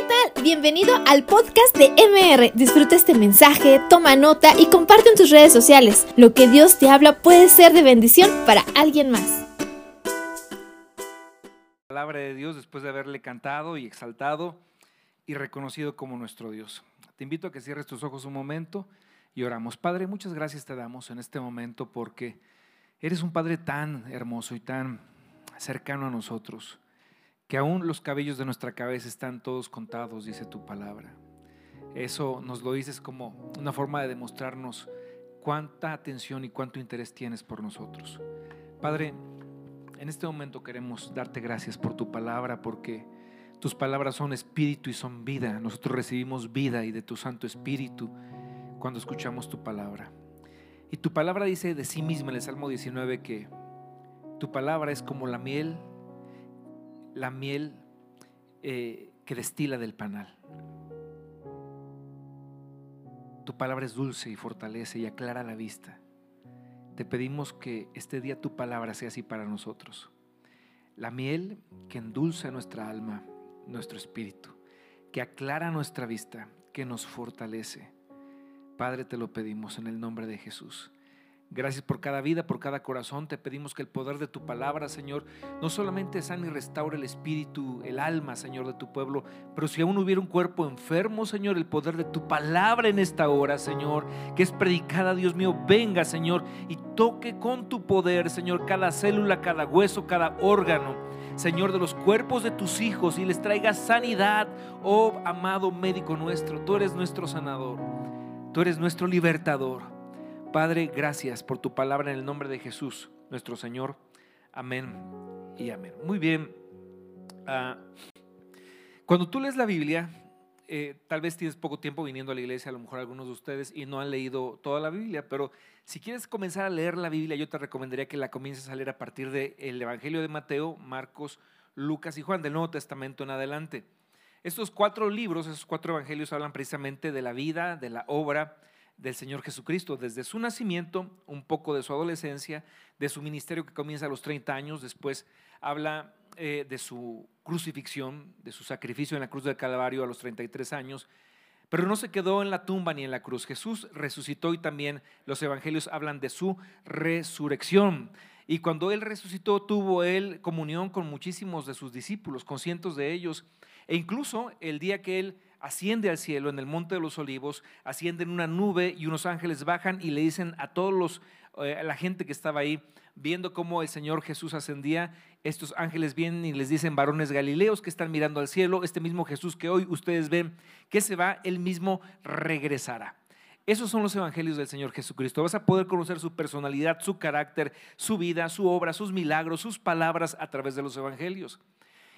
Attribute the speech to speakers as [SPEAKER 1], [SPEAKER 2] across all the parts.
[SPEAKER 1] ¿qué tal? Bienvenido al podcast de MR. Disfruta este mensaje, toma nota y comparte en tus redes sociales. Lo que Dios te habla puede ser de bendición para alguien más.
[SPEAKER 2] palabra de Dios después de haberle cantado y exaltado y reconocido como nuestro Dios. Te invito a que cierres tus ojos un momento y oramos. Padre, muchas gracias te damos en este momento porque eres un Padre tan hermoso y tan cercano a nosotros que aún los cabellos de nuestra cabeza están todos contados, dice tu palabra. Eso nos lo dices como una forma de demostrarnos cuánta atención y cuánto interés tienes por nosotros. Padre, en este momento queremos darte gracias por tu palabra, porque tus palabras son espíritu y son vida. Nosotros recibimos vida y de tu Santo Espíritu cuando escuchamos tu palabra. Y tu palabra dice de sí misma en el Salmo 19 que tu palabra es como la miel la miel eh, que destila del panal. Tu palabra es dulce y fortalece y aclara la vista. Te pedimos que este día tu palabra sea así para nosotros. La miel que endulza nuestra alma, nuestro espíritu, que aclara nuestra vista, que nos fortalece. Padre, te lo pedimos en el nombre de Jesús. Gracias por cada vida, por cada corazón. Te pedimos que el poder de tu palabra, Señor, no solamente sane y restaure el espíritu, el alma, Señor, de tu pueblo, pero si aún hubiera un cuerpo enfermo, Señor, el poder de tu palabra en esta hora, Señor, que es predicada, Dios mío, venga, Señor, y toque con tu poder, Señor, cada célula, cada hueso, cada órgano. Señor, de los cuerpos de tus hijos y les traiga sanidad, oh amado médico nuestro. Tú eres nuestro sanador, tú eres nuestro libertador. Padre, gracias por tu palabra en el nombre de Jesús, nuestro Señor. Amén y amén. Muy bien. Ah, cuando tú lees la Biblia, eh, tal vez tienes poco tiempo viniendo a la iglesia, a lo mejor algunos de ustedes, y no han leído toda la Biblia, pero si quieres comenzar a leer la Biblia, yo te recomendaría que la comiences a leer a partir del Evangelio de Mateo, Marcos, Lucas y Juan, del Nuevo Testamento en adelante. Estos cuatro libros, esos cuatro evangelios hablan precisamente de la vida, de la obra, del Señor Jesucristo, desde su nacimiento, un poco de su adolescencia, de su ministerio que comienza a los 30 años, después habla eh, de su crucifixión, de su sacrificio en la cruz del Calvario a los 33 años, pero no se quedó en la tumba ni en la cruz. Jesús resucitó y también los evangelios hablan de su resurrección. Y cuando Él resucitó, tuvo Él comunión con muchísimos de sus discípulos, con cientos de ellos, e incluso el día que Él asciende al cielo en el monte de los olivos, asciende en una nube y unos ángeles bajan y le dicen a todos los, eh, la gente que estaba ahí, viendo cómo el Señor Jesús ascendía, estos ángeles vienen y les dicen, varones galileos que están mirando al cielo, este mismo Jesús que hoy ustedes ven que se va, él mismo regresará. Esos son los evangelios del Señor Jesucristo. Vas a poder conocer su personalidad, su carácter, su vida, su obra, sus milagros, sus palabras a través de los evangelios.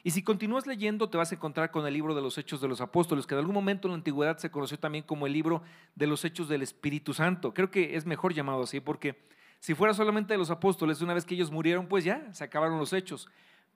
[SPEAKER 2] Y si continúas leyendo, te vas a encontrar con el libro de los Hechos de los Apóstoles, que en algún momento en la antigüedad se conoció también como el libro de los Hechos del Espíritu Santo. Creo que es mejor llamado así, porque si fuera solamente de los apóstoles, una vez que ellos murieron, pues ya se acabaron los hechos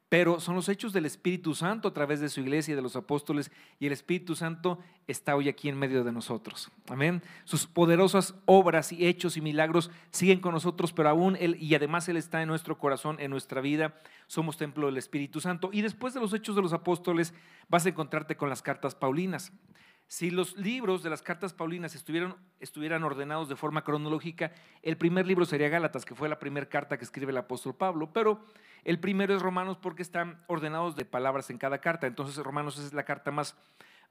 [SPEAKER 2] pero son los hechos del Espíritu Santo a través de su iglesia y de los apóstoles, y el Espíritu Santo está hoy aquí en medio de nosotros. Amén. Sus poderosas obras y hechos y milagros siguen con nosotros, pero aún Él, y además Él está en nuestro corazón, en nuestra vida, somos templo del Espíritu Santo. Y después de los hechos de los apóstoles, vas a encontrarte con las cartas Paulinas. Si los libros de las cartas Paulinas estuvieran, ordenados de forma cronológica, el primer libro sería Gálatas, que fue la primera carta que escribe el apóstol Pablo, pero el primero es Romanos porque están ordenados de palabras en cada carta. Entonces Romanos es la carta más...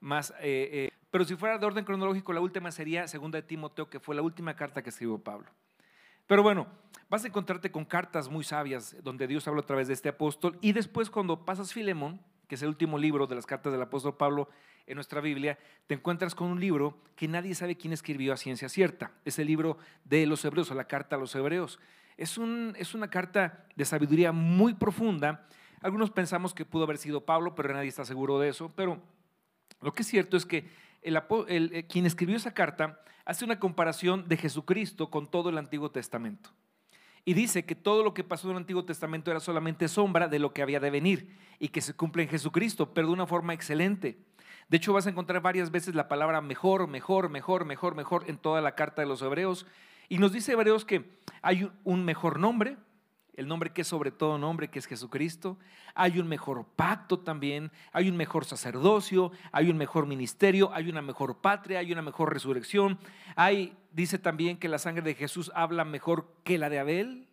[SPEAKER 2] más eh, eh, pero si fuera de orden cronológico, la última sería Segunda de Timoteo, que fue la última carta que escribió Pablo. Pero bueno, vas a encontrarte con cartas muy sabias donde Dios habla a través de este apóstol. Y después cuando pasas Filemón, que es el último libro de las cartas del apóstol Pablo en nuestra Biblia, te encuentras con un libro que nadie sabe quién escribió a ciencia cierta. Es el libro de los hebreos, o la carta a los hebreos. Es, un, es una carta de sabiduría muy profunda. Algunos pensamos que pudo haber sido Pablo, pero nadie está seguro de eso. Pero lo que es cierto es que eh, quien escribió esa carta hace una comparación de Jesucristo con todo el Antiguo Testamento. Y dice que todo lo que pasó en el Antiguo Testamento era solamente sombra de lo que había de venir y que se cumple en Jesucristo, pero de una forma excelente. De hecho, vas a encontrar varias veces la palabra mejor, mejor, mejor, mejor, mejor en toda la carta de los hebreos. Y nos dice Hebreos que hay un mejor nombre, el nombre que es sobre todo nombre, que es Jesucristo. Hay un mejor pacto también, hay un mejor sacerdocio, hay un mejor ministerio, hay una mejor patria, hay una mejor resurrección. Hay, dice también que la sangre de Jesús habla mejor que la de Abel,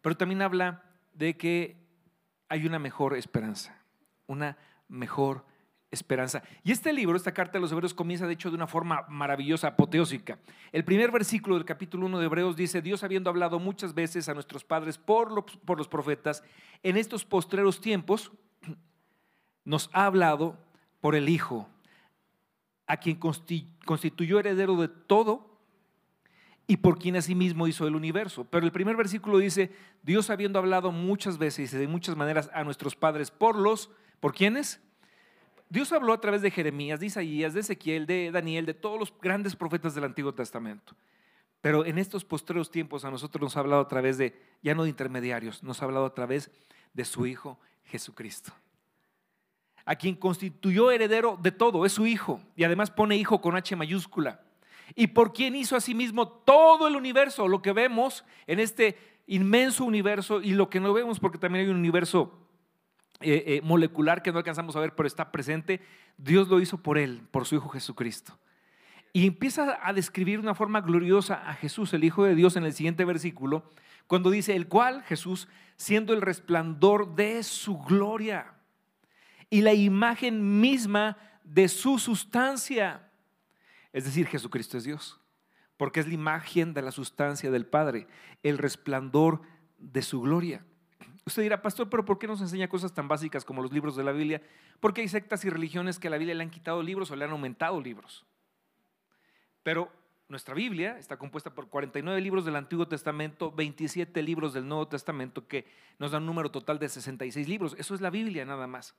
[SPEAKER 2] pero también habla de que hay una mejor esperanza, una mejor esperanza. Y este libro, esta carta de los Hebreos, comienza de hecho de una forma maravillosa, apoteósica. El primer versículo del capítulo 1 de Hebreos dice, Dios habiendo hablado muchas veces a nuestros padres por los, por los profetas, en estos postreros tiempos nos ha hablado por el Hijo, a quien constituyó heredero de todo y por quien asimismo hizo el universo. Pero el primer versículo dice, Dios habiendo hablado muchas veces y de muchas maneras a nuestros padres por los, ¿por quiénes? Dios habló a través de Jeremías, de Isaías, de Ezequiel, de Daniel, de todos los grandes profetas del Antiguo Testamento. Pero en estos postreros tiempos a nosotros nos ha hablado a través de, ya no de intermediarios, nos ha hablado a través de su Hijo Jesucristo. A quien constituyó heredero de todo, es su Hijo. Y además pone Hijo con H mayúscula. Y por quien hizo asimismo todo el universo, lo que vemos en este inmenso universo y lo que no vemos porque también hay un universo eh, eh, molecular que no alcanzamos a ver, pero está presente, Dios lo hizo por él, por su Hijo Jesucristo. Y empieza a describir de una forma gloriosa a Jesús, el Hijo de Dios, en el siguiente versículo, cuando dice, el cual Jesús, siendo el resplandor de su gloria y la imagen misma de su sustancia, es decir, Jesucristo es Dios, porque es la imagen de la sustancia del Padre, el resplandor de su gloria. Usted dirá, pastor, pero ¿por qué nos enseña cosas tan básicas como los libros de la Biblia? Porque hay sectas y religiones que a la Biblia le han quitado libros o le han aumentado libros. Pero nuestra Biblia está compuesta por 49 libros del Antiguo Testamento, 27 libros del Nuevo Testamento, que nos dan un número total de 66 libros. Eso es la Biblia nada más.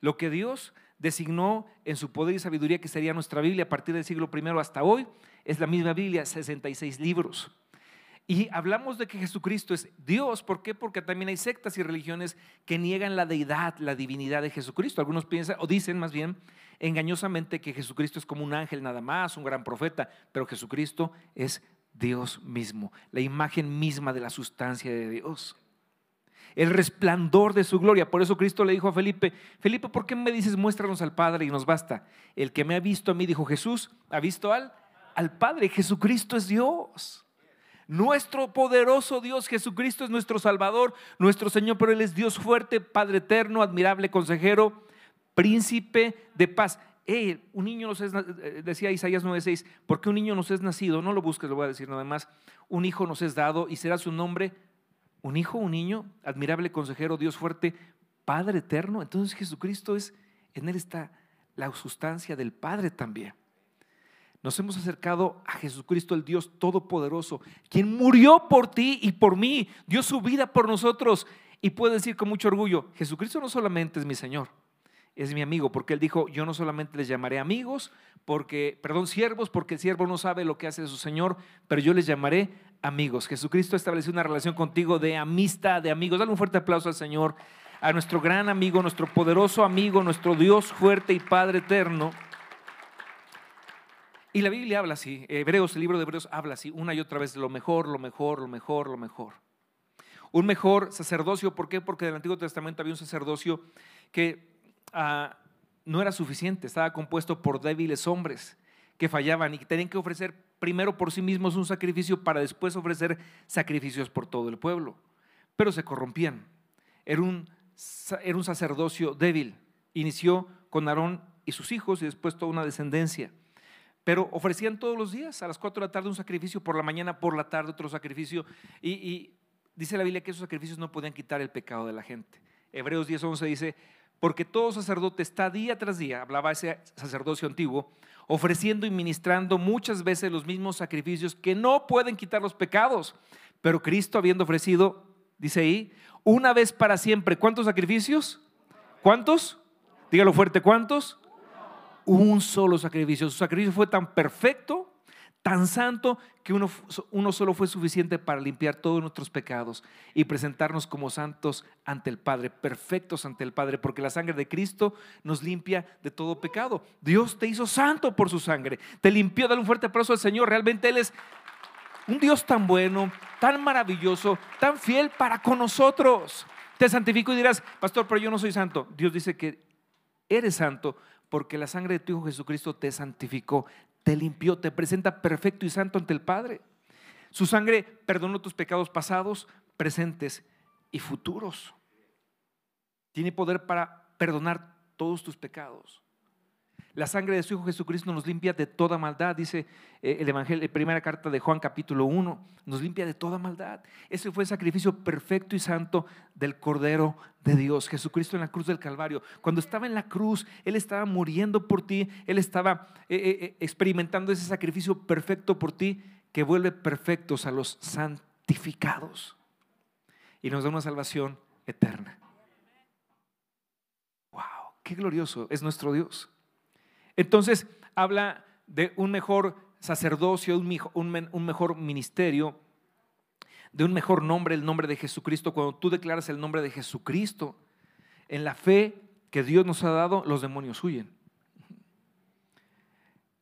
[SPEAKER 2] Lo que Dios designó en su poder y sabiduría que sería nuestra Biblia a partir del siglo I hasta hoy, es la misma Biblia, 66 libros. Y hablamos de que Jesucristo es Dios. ¿Por qué? Porque también hay sectas y religiones que niegan la deidad, la divinidad de Jesucristo. Algunos piensan, o dicen más bien, engañosamente que Jesucristo es como un ángel nada más, un gran profeta, pero Jesucristo es Dios mismo, la imagen misma de la sustancia de Dios. El resplandor de su gloria. Por eso Cristo le dijo a Felipe, Felipe, ¿por qué me dices muéstranos al Padre y nos basta? El que me ha visto a mí, dijo Jesús, ha visto al, al Padre. Jesucristo es Dios. Nuestro poderoso Dios Jesucristo es nuestro Salvador, nuestro Señor, pero Él es Dios fuerte, Padre eterno, admirable consejero, príncipe de paz. un niño nos es, eh, decía Isaías 9:6, porque un niño nos es nacido, no lo busques, lo voy a decir nada más, un hijo nos es dado y será su nombre, un hijo, un niño, admirable consejero, Dios fuerte, Padre eterno. Entonces Jesucristo es, en Él está la sustancia del Padre también. Nos hemos acercado a Jesucristo, el Dios Todopoderoso, quien murió por ti y por mí, dio su vida por nosotros. Y puede decir con mucho orgullo, Jesucristo no solamente es mi Señor, es mi amigo, porque Él dijo, yo no solamente les llamaré amigos, porque, perdón, siervos, porque el siervo no sabe lo que hace su Señor, pero yo les llamaré amigos. Jesucristo estableció una relación contigo de amistad, de amigos. Dale un fuerte aplauso al Señor, a nuestro gran amigo, nuestro poderoso amigo, nuestro Dios fuerte y Padre eterno. Y la Biblia habla así, Hebreos, el libro de Hebreos habla así, una y otra vez, lo mejor, lo mejor, lo mejor, lo mejor. Un mejor sacerdocio, ¿por qué? Porque en el Antiguo Testamento había un sacerdocio que ah, no era suficiente, estaba compuesto por débiles hombres que fallaban y que tenían que ofrecer primero por sí mismos un sacrificio para después ofrecer sacrificios por todo el pueblo. Pero se corrompían. Era un, era un sacerdocio débil. Inició con Aarón y sus hijos y después toda una descendencia pero ofrecían todos los días, a las 4 de la tarde un sacrificio, por la mañana, por la tarde otro sacrificio, y, dice la Biblia que esos sacrificios no podían quitar el pecado de la gente. Hebreos 10:11 dice, porque todo sacerdote está día tras día, hablaba ese sacerdocio antiguo, ofreciendo y ministrando muchas veces los mismos sacrificios que no pueden quitar los pecados, pero Cristo habiendo ofrecido, dice ahí, una vez para siempre, ¿cuántos sacrificios? ¿Cuántos? Dígalo fuerte, ¿cuántos? Un solo sacrificio. Su sacrificio fue tan perfecto, tan santo, que uno, solo fue suficiente para limpiar todos nuestros pecados y presentarnos como santos ante el Padre, perfectos ante el Padre, porque la sangre de Cristo nos limpia de todo pecado. Dios te hizo santo por su sangre, te limpió, dale un fuerte aplauso al Señor, realmente Él es Un Dios tan bueno, tan maravilloso, tan fiel para con nosotros. Te santifico y dirás, pastor, pero yo no soy santo. Dios dice que eres santo porque la sangre de tu Hijo Jesucristo te santificó, te limpió, te presenta perfecto y santo ante el Padre. Su sangre perdonó tus pecados pasados, presentes y futuros. Tiene poder para perdonar todos tus pecados. La sangre de su Hijo Jesucristo nos limpia de toda maldad, dice eh, el Evangelio, la primera carta de Juan capítulo 1, nos limpia de toda maldad. Ese fue el sacrificio perfecto y santo del Cordero de Dios, Jesucristo en la cruz del Calvario. Cuando estaba en la cruz, Él estaba muriendo por ti, Él estaba eh, eh, experimentando ese sacrificio perfecto por ti que vuelve perfectos a los santificados y nos da una salvación eterna. ¡Wow! ¡Qué glorioso es nuestro Dios! Entonces habla de un mejor sacerdocio, un mejor ministerio, de un mejor nombre, el nombre de Jesucristo. Cuando tú declaras el nombre de Jesucristo, en la fe que Dios nos ha dado, los demonios huyen.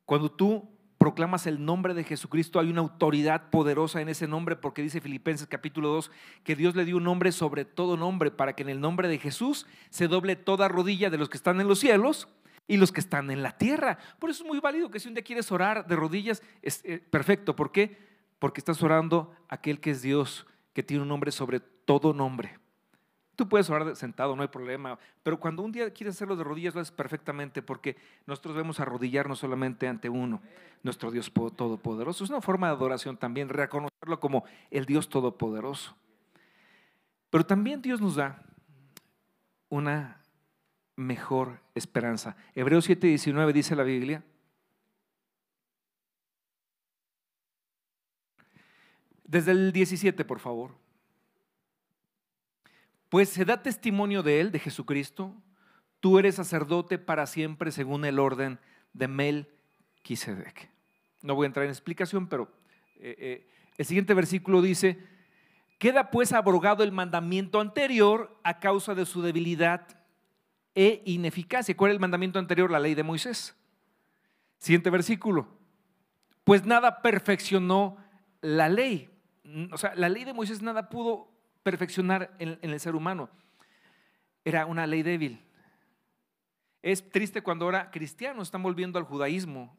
[SPEAKER 2] Cuando tú proclamas el nombre de Jesucristo, hay una autoridad poderosa en ese nombre, porque dice Filipenses capítulo 2 que Dios le dio un nombre sobre todo nombre, para que en el nombre de Jesús se doble toda rodilla de los que están en los cielos y los que están en la tierra. Por eso es muy válido que si un día quieres orar de rodillas, es eh, perfecto. ¿Por qué? Porque estás orando a aquel que es Dios, que tiene un nombre sobre todo nombre. Tú puedes orar sentado, no hay problema, pero cuando un día quieres hacerlo de rodillas, lo haces perfectamente, porque nosotros debemos arrodillarnos solamente ante uno, nuestro Dios Todopoderoso. Es una forma de adoración también, reconocerlo como el Dios Todopoderoso. Pero también Dios nos da una mejor esperanza. Hebreos 7:19 dice la Biblia. Desde el 17, por favor. Pues se da testimonio de él, de Jesucristo. Tú eres sacerdote para siempre según el orden de Melquisedec. No voy a entrar en explicación, pero eh, eh, el siguiente versículo dice, queda pues abrogado el mandamiento anterior a causa de su debilidad e ineficacia. ¿Cuál es el mandamiento anterior? La ley de Moisés. Siguiente versículo. Pues nada perfeccionó la ley. O sea, la ley de Moisés nada pudo perfeccionar en, el ser humano. Era una ley débil. Es triste cuando ahora cristianos están volviendo al judaísmo,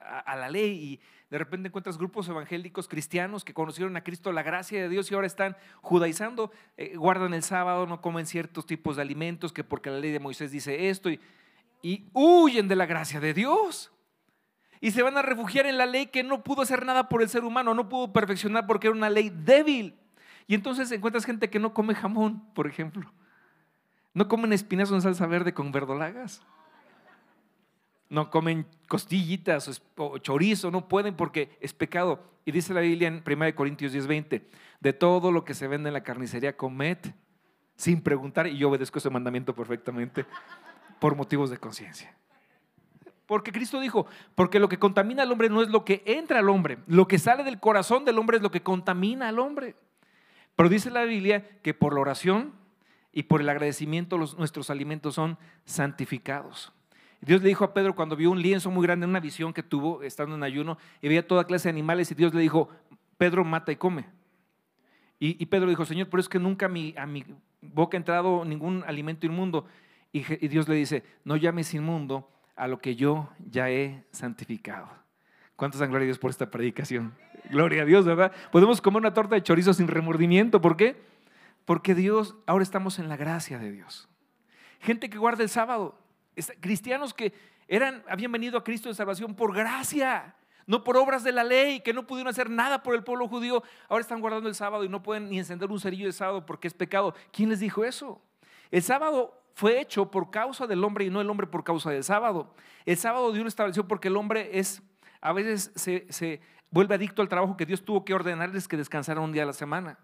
[SPEAKER 2] a, la ley y de repente encuentras grupos evangélicos cristianos que conocieron a Cristo, la gracia de Dios y ahora están judaizando, eh, guardan el sábado, no comen ciertos tipos de alimentos que porque la ley de Moisés dice esto y, y huyen de la gracia de Dios. Y se van a refugiar en la ley que no pudo hacer nada por el ser humano, no pudo perfeccionar porque era una ley débil. Y entonces encuentras gente que no come jamón, por ejemplo. No comen espinazo en salsa verde con verdolagas no comen costillitas o chorizo, no pueden porque es pecado. Y dice la Biblia en 1 Corintios 10:20, de todo lo que se vende en la carnicería, comed sin preguntar, y yo obedezco ese mandamiento perfectamente por motivos de conciencia. Porque Cristo dijo, porque lo que contamina al hombre no es lo que entra al hombre, lo que sale del corazón del hombre es lo que contamina al hombre. Pero dice la Biblia que por la oración y por el agradecimiento nuestros alimentos son santificados. Dios le dijo a Pedro cuando vio un lienzo muy grande, una visión que tuvo estando en ayuno, y veía toda clase de animales, y Dios le dijo, Pedro mata y come. Y, Pedro dijo, Señor, pero es que nunca a mi, a mi boca ha entrado ningún alimento inmundo. Y, y Dios le dice, no llames inmundo a lo que yo ya he santificado. ¿Cuántos dan gloria a Dios por esta predicación? Gloria a Dios, ¿verdad? Podemos comer una torta de chorizo sin remordimiento. ¿Por qué? Porque Dios, ahora estamos en la gracia de Dios. Gente que guarda el sábado, cristianos que eran, habían venido a Cristo de salvación por gracia, no por obras de la ley, que no pudieron hacer nada por el pueblo judío, ahora están guardando el sábado y no pueden ni encender un cerillo de sábado porque es pecado. ¿Quién les dijo eso? El sábado fue hecho por causa del hombre y no el hombre por causa del sábado. El sábado Dios lo estableció porque el hombre es, a veces se, se vuelve adicto al trabajo que Dios tuvo que ordenarles que descansaran un día a la semana.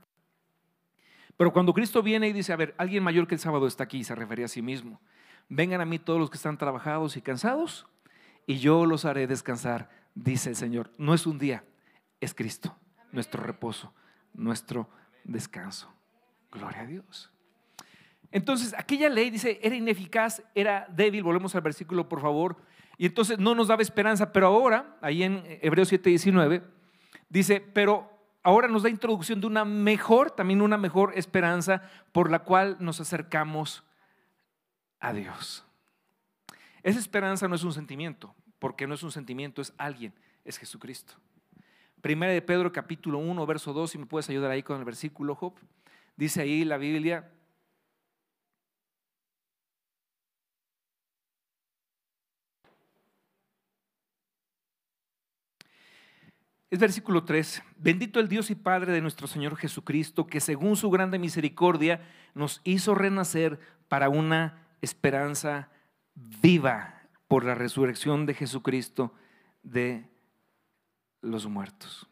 [SPEAKER 2] Pero cuando Cristo viene y dice, a ver, alguien mayor que el sábado está aquí, se refería a sí mismo. Vengan a mí todos los que están trabajados y cansados, y yo los haré descansar, dice el Señor. No es un día, es Cristo, nuestro reposo, nuestro descanso. Gloria a Dios. Entonces, aquella ley dice, era ineficaz, era débil, volvemos al versículo, por favor, y entonces no nos daba esperanza, pero ahora, ahí en Hebreos 7:19, dice, pero ahora nos da introducción de una mejor, también una mejor esperanza por la cual nos acercamos a Dios. Esa esperanza no es un sentimiento, porque no es un sentimiento, es alguien, es Jesucristo. Primera de Pedro capítulo 1, verso 2, si me puedes ayudar ahí con el versículo, Job. Dice ahí la Biblia, Es versículo 3. Bendito el Dios y Padre de nuestro Señor Jesucristo, que según su grande misericordia nos hizo renacer para una esperanza viva por la resurrección de Jesucristo de los muertos.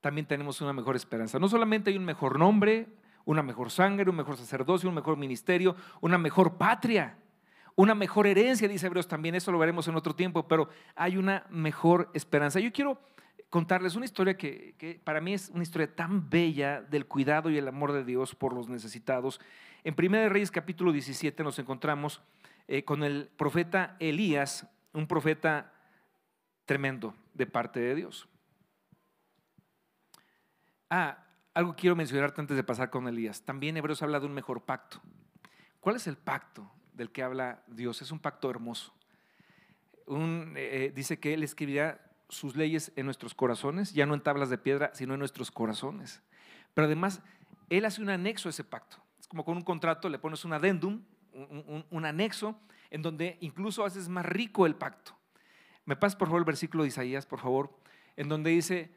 [SPEAKER 2] También tenemos una mejor esperanza. No solamente hay un mejor nombre, una mejor sangre, un mejor sacerdocio, un mejor ministerio, una mejor patria una mejor herencia, dice Hebreos también, eso lo veremos en otro tiempo, pero hay una mejor esperanza. Yo quiero contarles una historia que, para mí es una historia tan bella del cuidado y el amor de Dios por los necesitados. En 1 Reyes capítulo 17 nos encontramos eh, con el profeta Elías, un profeta tremendo de parte de Dios. Ah, algo quiero mencionarte antes de pasar con Elías. También Hebreos habla de un mejor pacto. ¿Cuál es el pacto? del que habla Dios. Es un pacto hermoso. Eh, eh, dice que Él escribirá sus leyes en nuestros corazones, ya no en tablas de piedra, sino en nuestros corazones. Pero además, Él hace un anexo a ese pacto. Como con un contrato le pones un adendum, un, anexo, en donde incluso haces más rico el pacto. Me pasas por favor el versículo de Isaías, por favor, en donde dice,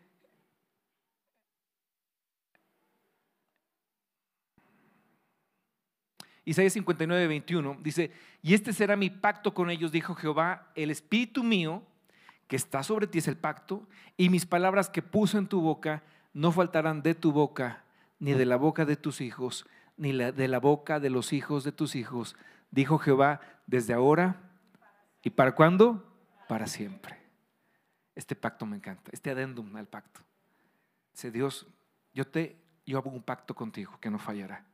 [SPEAKER 2] Isaías 59, 21 dice, y este será mi pacto con ellos, dijo Jehová, el espíritu mío que está sobre ti es el pacto, y mis palabras que puse en tu boca no faltarán de tu boca, ni de la boca de tus hijos, ni de la boca de los hijos de tus hijos, dijo Jehová, desde ahora y para cuándo? Para siempre. Este pacto me encanta, este adendum al pacto. Dice Dios, yo te yo hago un pacto contigo que no fallará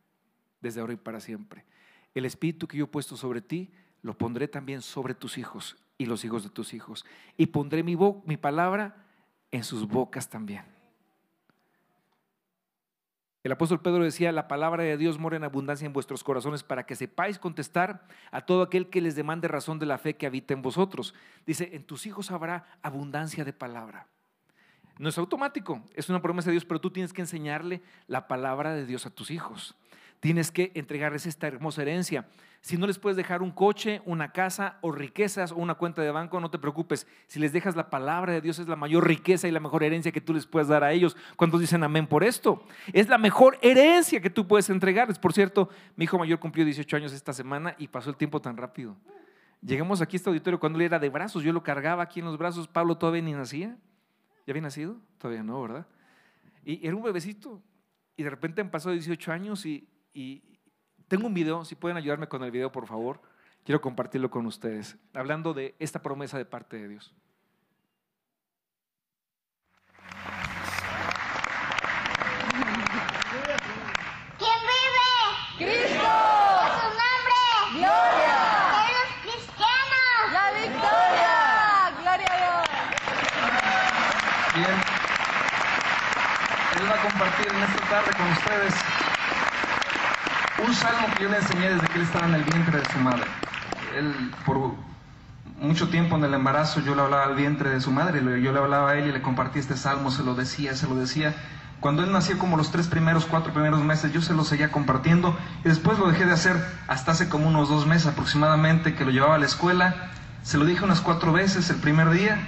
[SPEAKER 2] desde ahora y para siempre. El espíritu que yo he puesto sobre ti, lo pondré también sobre tus hijos y los hijos de tus hijos. Y pondré mi, mi palabra en sus bocas también. El apóstol Pedro decía, la palabra de Dios mora en abundancia en vuestros corazones para que sepáis contestar a todo aquel que les demande razón de la fe que habita en vosotros. Dice, en tus hijos habrá abundancia de palabra. No es automático, es una promesa de Dios, pero tú tienes que enseñarle la palabra de Dios a tus hijos tienes que entregarles esta hermosa herencia. Si no les puedes dejar un coche, una casa o riquezas o una cuenta de banco, no te preocupes. Si les dejas la palabra de Dios es la mayor riqueza y la mejor herencia que tú les puedes dar a ellos. ¿Cuántos dicen amén por esto? Es la mejor herencia que tú puedes entregarles. Por cierto, mi hijo mayor cumplió 18 años esta semana y pasó el tiempo tan rápido. Llegamos aquí a este auditorio cuando él era de brazos, yo lo cargaba aquí en los brazos, Pablo todavía ni nacía. ¿Ya había nacido? Todavía no, ¿verdad? Y era un bebecito. Y de repente pasó 18 años y y tengo un video, si pueden ayudarme con el video, por favor. Quiero compartirlo con ustedes, hablando de esta promesa de parte de Dios.
[SPEAKER 3] ¿Quién vive?
[SPEAKER 4] ¡Cristo!
[SPEAKER 3] ¿Su nombre?
[SPEAKER 4] ¡Gloria!
[SPEAKER 3] ¡Eres cristianos!
[SPEAKER 4] ¡La victoria! ¡Gloria a Dios!
[SPEAKER 5] Bien. Él va a compartir en esta tarde con ustedes un salmo que yo le enseñé desde que él estaba en el vientre de su madre. Él, por mucho tiempo en el embarazo, yo le hablaba al vientre de su madre, yo le hablaba a él y le compartí este salmo, se lo decía, se lo decía. Cuando él nació, como los tres primeros, cuatro primeros meses, yo se lo seguía compartiendo y después lo dejé de hacer hasta hace como unos dos meses aproximadamente que lo llevaba a la escuela. Se lo dije unas cuatro veces el primer día,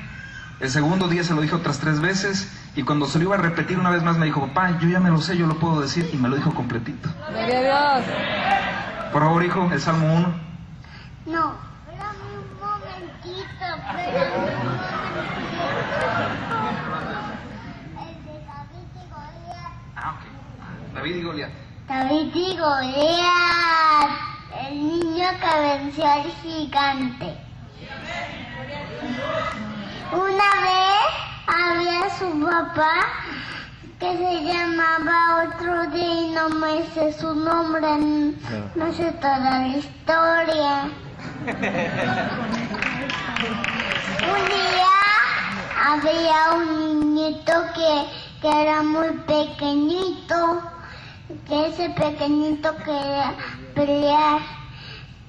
[SPEAKER 5] el segundo día se lo dije otras tres veces y cuando se lo iba a repetir una vez más me dijo, papá, yo ya me lo sé, yo lo puedo decir, y me lo dijo completito.
[SPEAKER 4] Gloria a Dios.
[SPEAKER 5] Por favor, hijo, el Salmo 1.
[SPEAKER 3] No, espérame un momentito, espérame un momentito. El de David y Goliat.
[SPEAKER 5] Ah, ok. David y Goliat.
[SPEAKER 3] David y Goliat, el niño que venció al gigante. Una vez había su papá que se llamaba otro día y no me sé su nombre, no sé toda la historia. Un día había un niñito que, que era muy pequeñito, que ese pequeñito quería pelear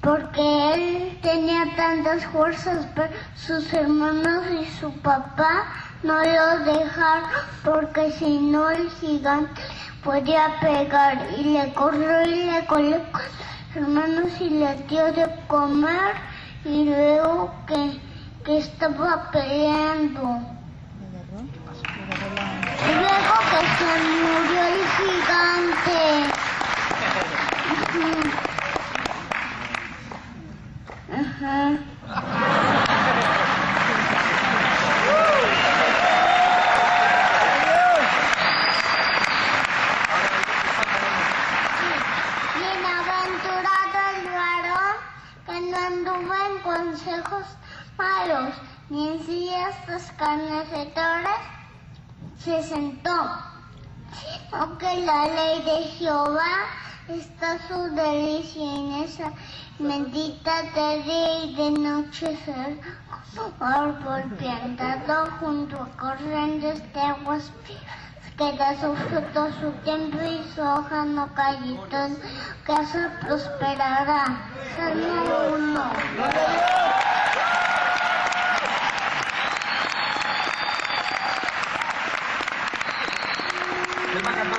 [SPEAKER 3] porque él tenía tantas fuerzas, pero sus hermanos y su papá no lo dejaron porque si no el gigante podía pegar y le corrió y le sus hermanos y le dio de comer y luego que, que estaba peleando. Y luego que se murió el gigante. Bienaventurado el varón que no anduvo en consejos malos, ni en sillas escarnecedores se sentó, sino que la ley de Jehová está su delicia en esa bendita de día y de noche ser árbol plantado junto a corrientes de aguas que da su fruto su tiempo y su hoja no cae que se prosperará. Salmo 1.
[SPEAKER 5] Les va a cantar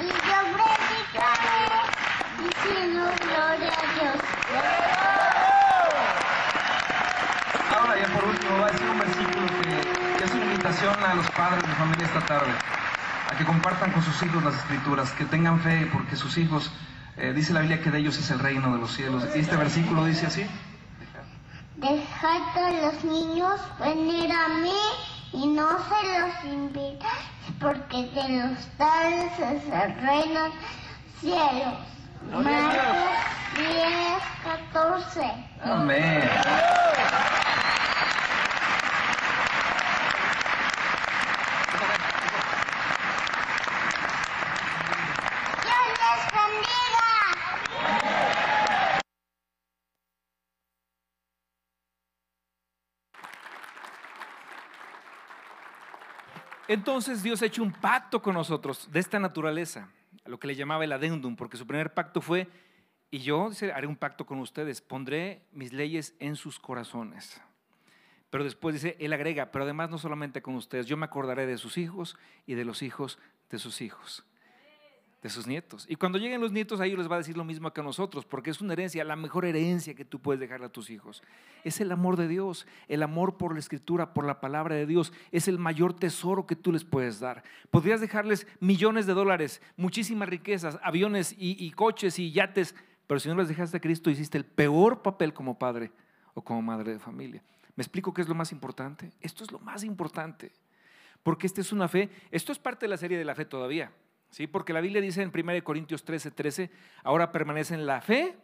[SPEAKER 3] y yo predicaré, diciendo gloria a Dios.
[SPEAKER 5] Ahora ya por último va a decir un versículo que, es una invitación a los padres de familia esta tarde, a que compartan con sus hijos las escrituras, que tengan fe, porque sus hijos, eh, dice la Biblia que de ellos es el reino de los cielos. Y este versículo dice así,
[SPEAKER 3] Dejad a los niños venir a mí y no se los invitéis, porque de los tales es el reino cielos. Marcos 10, 14.
[SPEAKER 5] amén.
[SPEAKER 3] Dios les bendiga.
[SPEAKER 2] Entonces Dios ha hecho un pacto con nosotros de esta naturaleza, lo que le llamaba el adendum, porque su primer pacto fue, y yo dice, haré un pacto con ustedes, pondré mis leyes en sus corazones. Pero después dice, él agrega, pero además no solamente con ustedes, yo me acordaré de sus hijos y de los hijos de sus hijos, de sus nietos. Y cuando lleguen los nietos, a ellos les va a decir lo mismo que a nosotros, porque es una herencia, la mejor herencia que tú puedes dejarle a tus hijos. Es el amor de Dios, el amor por la escritura, por la palabra de Dios. Es el mayor tesoro que tú les puedes dar. Podrías dejarles millones de dólares, muchísimas riquezas, aviones y, y coches y yates, pero si no les dejaste a Cristo, hiciste el peor papel como padre o como madre de familia. ¿Me explico qué es lo más importante? Esto es lo más importante. Porque esta es una fe, esto es parte de la serie de la fe todavía. ¿Sí? Porque la Biblia dice en 1 Corintios 13, 13, ahora permanecen la fe,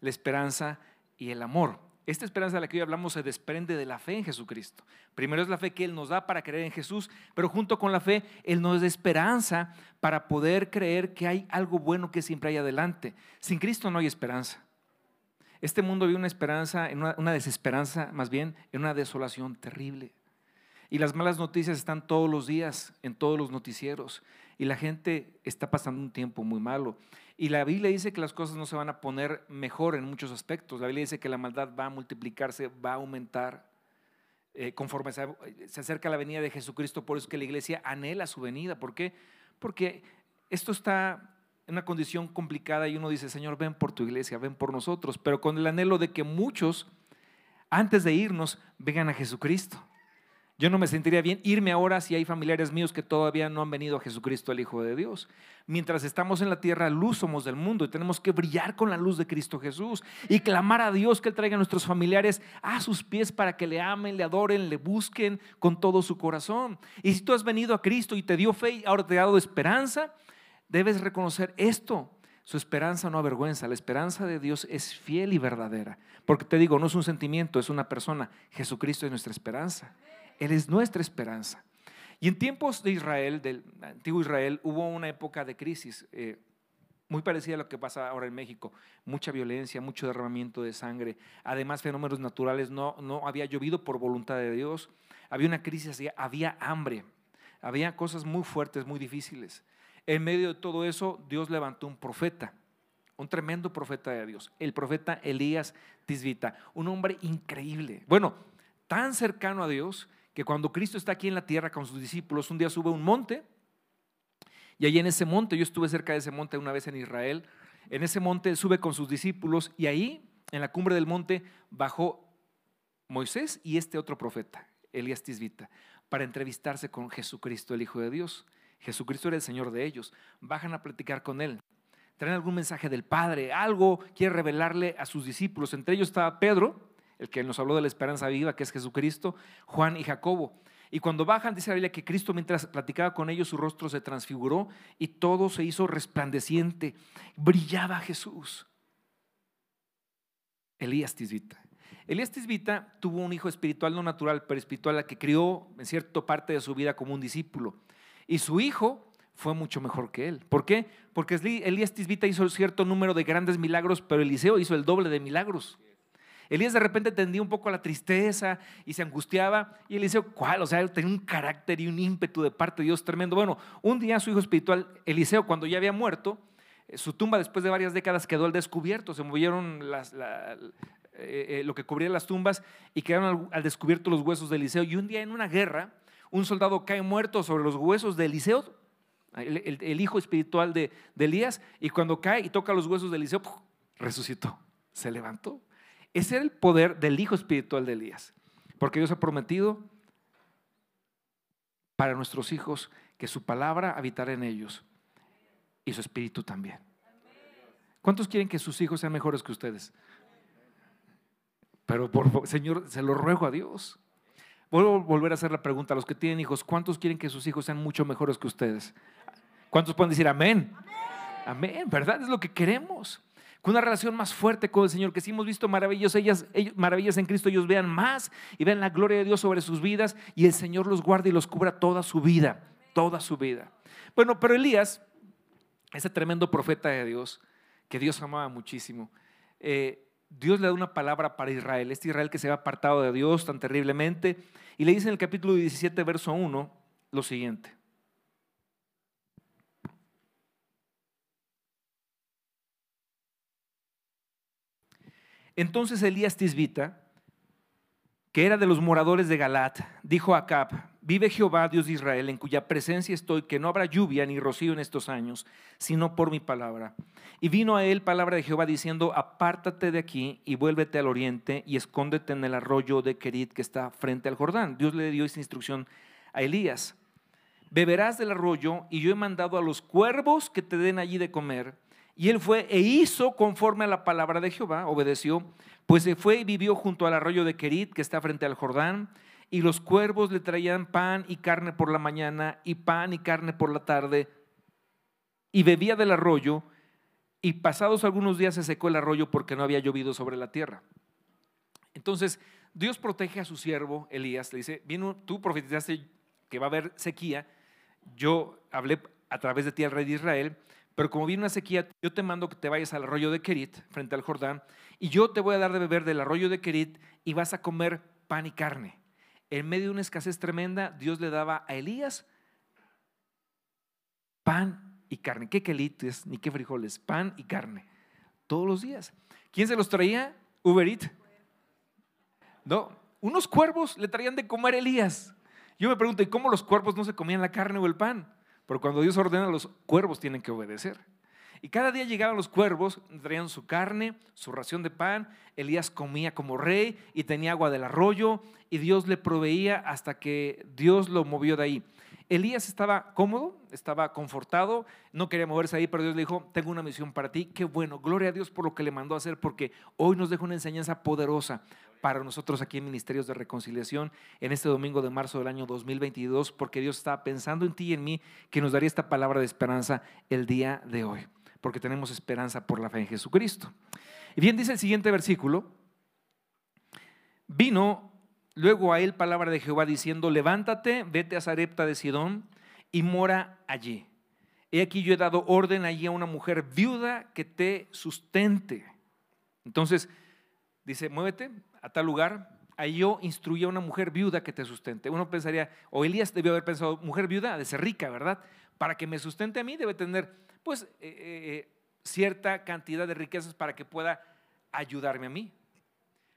[SPEAKER 2] la esperanza y el amor. Esta esperanza de la que hoy hablamos se desprende de la fe en Jesucristo. Primero es la fe que Él nos da para creer en Jesús, pero junto con la fe Él nos da esperanza para poder creer que hay algo bueno que siempre hay adelante. Sin Cristo no hay esperanza. Este mundo vive una esperanza, una, una desesperanza, más bien, en una desolación terrible. Y las malas noticias están todos los días en todos los noticieros. Y la gente está pasando un tiempo muy malo. Y la Biblia dice que las cosas no se van a poner mejor en muchos aspectos. La Biblia dice que la maldad va a multiplicarse, va a aumentar eh, conforme se, se acerca la venida de Jesucristo. Por eso es que la iglesia anhela su venida. ¿Por qué? Porque esto está en una condición complicada y uno dice, Señor, ven por tu iglesia, ven por nosotros. Pero con el anhelo de que muchos, antes de irnos, vengan a Jesucristo. Yo no me sentiría bien irme ahora si hay familiares míos que todavía no han venido a Jesucristo, el Hijo de Dios. Mientras estamos en la tierra, luz somos del mundo y tenemos que brillar con la luz de Cristo Jesús y clamar a Dios que Él traiga a nuestros familiares a sus pies para que le amen, le adoren, le busquen con todo su corazón. Y si tú has venido a Cristo y te dio fe y ahora te ha dado esperanza, debes reconocer esto. Su esperanza no avergüenza, la esperanza de Dios es fiel y verdadera. Porque te digo, no es un sentimiento, es una persona. Jesucristo es nuestra esperanza. Él es nuestra esperanza. Y en tiempos de Israel, del antiguo Israel, hubo una época de crisis eh, muy parecida a lo que pasa ahora en México. Mucha violencia, mucho derramamiento de sangre, además fenómenos naturales, no, no había llovido por voluntad de Dios, había una crisis, había hambre, había cosas muy fuertes, muy difíciles. En medio de todo eso, Dios levantó un profeta, un tremendo profeta de Dios, el profeta Elías Tisbita, un hombre increíble. Bueno, tan cercano a Dios que cuando Cristo está aquí en la tierra con sus discípulos, un día sube a un monte y allí en ese monte, yo estuve cerca de ese monte una vez en Israel, en ese monte sube con sus discípulos y ahí, en la cumbre del monte, bajó Moisés y este otro profeta, Elías Tisbita, para entrevistarse con Jesucristo, el Hijo de Dios. Jesucristo era el Señor de ellos. Bajan a platicar con Él. Traen algún mensaje del Padre, algo quiere revelarle a sus discípulos. Entre ellos estaba Pedro, el que nos habló de la esperanza viva, que es Jesucristo, Juan y Jacobo. Y cuando bajan, dice la Biblia que Cristo mientras platicaba con ellos, su rostro se transfiguró y todo se hizo resplandeciente. Brillaba Jesús. Elías Tisbita. Elías Tisbita tuvo un hijo espiritual, no natural, pero espiritual, al que crió en cierta parte de su vida como un discípulo. Y su hijo fue mucho mejor que él. ¿Por qué? Porque Elías Tisbita hizo cierto número de grandes milagros, pero Eliseo hizo el doble de milagros. Elías de repente tendía un poco a la tristeza y se angustiaba. Y Eliseo, ¿cuál? O sea, tenía un carácter y un ímpetu de parte de Dios tremendo. Bueno, un día su hijo espiritual, Eliseo, cuando ya había muerto, eh, su tumba después de varias décadas quedó al descubierto. Se movieron eh, eh, lo que cubría las tumbas y quedaron al, descubierto los huesos de Eliseo. Y un día en una guerra, un soldado cae muerto sobre los huesos de Eliseo, el, hijo espiritual de, Elías, y cuando cae y toca los huesos de Eliseo, resucitó, se levantó. Ese era el poder del hijo espiritual de Elías. Porque Dios ha prometido para nuestros hijos que su palabra habitará en ellos y su espíritu también. ¿Cuántos quieren que sus hijos sean mejores que ustedes? Pero por favor, Señor, se lo ruego a Dios. Vuelvo a volver a hacer la pregunta a los que tienen hijos, ¿cuántos quieren que sus hijos sean mucho mejores que ustedes? ¿Cuántos pueden decir amén? Amén, ¿verdad? Es lo que queremos con una relación más fuerte con el Señor, que si hemos visto maravillas, ellas, maravillas en Cristo, ellos vean más y vean la gloria de Dios sobre sus vidas y el Señor los guarda y los cubra toda su vida, toda su vida. Bueno, pero Elías, ese tremendo profeta de Dios, que Dios amaba muchísimo, eh, Dios le da una palabra para Israel, este Israel que se ha apartado de Dios tan terriblemente, y le dice en el capítulo 17, verso 1, lo siguiente. Entonces Elías Tisbita, que era de los moradores de Galat, dijo a Acab, vive Jehová, Dios de Israel, en cuya presencia estoy, que no habrá lluvia ni rocío en estos años, sino por mi palabra. Y vino a él palabra de Jehová diciendo, apártate de aquí y vuélvete al oriente y escóndete en el arroyo de Kerit que está frente al Jordán. Dios le dio esta instrucción a Elías. Beberás del arroyo y yo he mandado a los cuervos que te den allí de comer y él fue e hizo conforme a la palabra de Jehová, obedeció, pues se fue y vivió junto al arroyo de Kerit, que está frente al Jordán, y los cuervos le traían pan y carne por la mañana, y pan y carne por la tarde, y bebía del arroyo, y pasados algunos días se secó el arroyo porque no había llovido sobre la tierra. Entonces, Dios protege a su siervo Elías, le dice, vino, tú profetizaste que va a haber sequía, yo hablé a través de ti al rey de Israel, pero como viene una sequía, yo te mando que te vayas al arroyo de Kerit, frente al Jordán, y yo te voy a dar de beber del arroyo de Kerit y vas a comer pan y carne. En medio de una escasez tremenda, Dios le daba a Elías pan y carne. ¿Qué quelites ni qué frijoles? Pan y carne. Todos los días. ¿Quién se los traía? Uberit. No, unos cuervos le traían de comer a Elías. Yo me pregunto, ¿y cómo los cuervos no se comían la carne o el pan? Pero cuando Dios ordena, los cuervos tienen que obedecer. Y cada día llegaban los cuervos, traían su carne, su ración de pan. Elías comía como rey y tenía agua del arroyo y Dios le proveía hasta que Dios lo movió de ahí. Elías estaba cómodo, estaba confortado, no quería moverse ahí, pero Dios le dijo, tengo una misión para ti. Qué bueno, gloria a Dios por lo que le mandó a hacer, porque hoy nos deja una enseñanza poderosa para nosotros aquí en Ministerios de Reconciliación en este domingo de marzo del año 2022, porque Dios está pensando en ti y en mí que nos daría esta palabra de esperanza el día de hoy, porque tenemos esperanza por la fe en Jesucristo. Y bien dice el siguiente versículo, vino luego a él palabra de Jehová diciendo, levántate, vete a Sarepta de Sidón y mora allí. He aquí yo he dado orden allí a una mujer viuda que te sustente. Entonces, dice, muévete a tal lugar. Ahí yo instruí a una mujer viuda que te sustente. Uno pensaría, o Elías debió haber pensado, mujer viuda de ser rica, ¿verdad? Para que me sustente a mí debe tener, pues, eh, eh, cierta cantidad de riquezas para que pueda ayudarme a mí.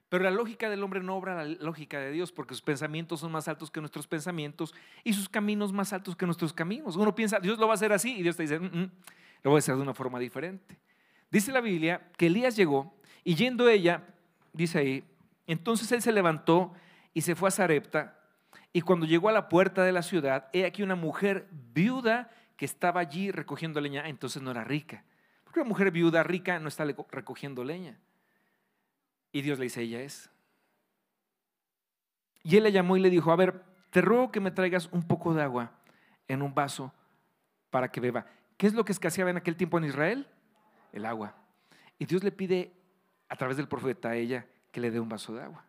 [SPEAKER 2] Pero la lógica del hombre no obra la lógica de Dios porque sus pensamientos son más altos que nuestros pensamientos y sus caminos más altos que nuestros caminos. Uno piensa, Dios lo va a hacer así y Dios te dice, "Mm, mm, lo voy a hacer de una forma diferente. Dice la Biblia que Elías llegó y yendo ella, dice ahí, entonces él se levantó y se fue a Sarepta y cuando llegó a la puerta de la ciudad, he aquí una mujer viuda que estaba allí recogiendo leña, entonces no era rica. Porque una mujer viuda rica no está recogiendo leña. Y Dios le dice, ella es. Y él le llamó y le dijo, a ver, te ruego que me traigas un poco de agua en un vaso para que beba. ¿Qué es lo que escaseaba en aquel tiempo en Israel? El agua. Y Dios le pide a través del profeta a ella que le dé un vaso de agua.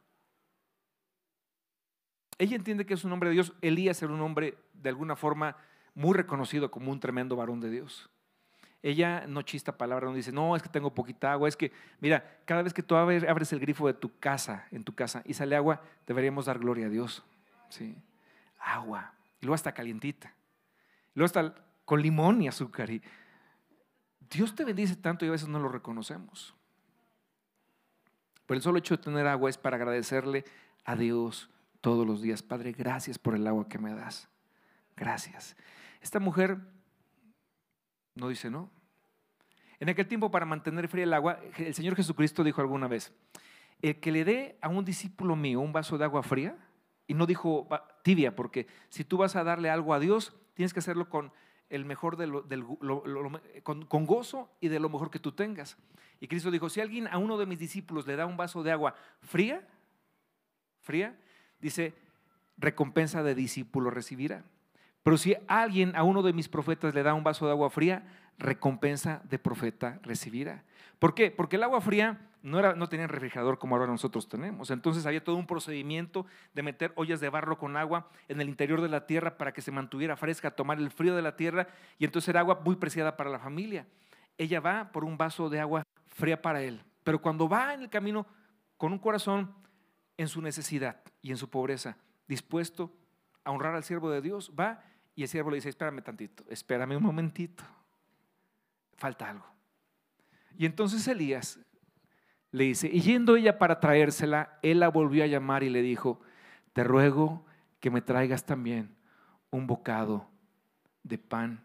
[SPEAKER 2] Ella entiende que es un hombre de Dios. Elías era un hombre de alguna forma muy reconocido como un tremendo varón de Dios. Ella no chista palabra, no dice, no, es que tengo poquita agua, es que, mira, cada vez que tú abres, el grifo de tu casa, en tu casa, y sale agua, deberíamos dar gloria a Dios. ¿sí? Agua. Y luego hasta calientita. Y luego hasta con limón y azúcar. Y Dios te bendice tanto y a veces no lo reconocemos. Pero el solo hecho de tener agua es para agradecerle a Dios todos los días. Padre, gracias por el agua que me das. Gracias. Esta mujer no dice no. En aquel tiempo, para mantener fría el agua, el Señor Jesucristo dijo alguna vez, el que le dé a un discípulo mío un vaso de agua fría, y no dijo "Va- tibia, porque si tú vas a darle algo a Dios, tienes que hacerlo con el mejor de lo, con, con gozo y de lo mejor que tú tengas. Y Cristo dijo, si alguien a uno de mis discípulos le da un vaso de agua fría, fría, dice, recompensa de discípulo recibirá. Pero si alguien a uno de mis profetas le da un vaso de agua fría, recompensa de profeta recibirá. ¿Por qué? Porque el agua fría no, era, no tenía refrigerador como ahora nosotros tenemos. Entonces había todo un procedimiento de meter ollas de barro con agua en el interior de la tierra para que se mantuviera fresca, tomar el frío de la tierra y entonces era agua muy preciada para la familia. Ella va por un vaso de agua fría para él. Pero cuando va en el camino con un corazón en su necesidad y en su pobreza, dispuesto a honrar al siervo de Dios, va y el siervo le dice, espérame tantito, espérame un momentito, falta algo. Y entonces Elías le dice, y yendo ella para traérsela, él la volvió a llamar y le dijo, te ruego que me traigas también un bocado de pan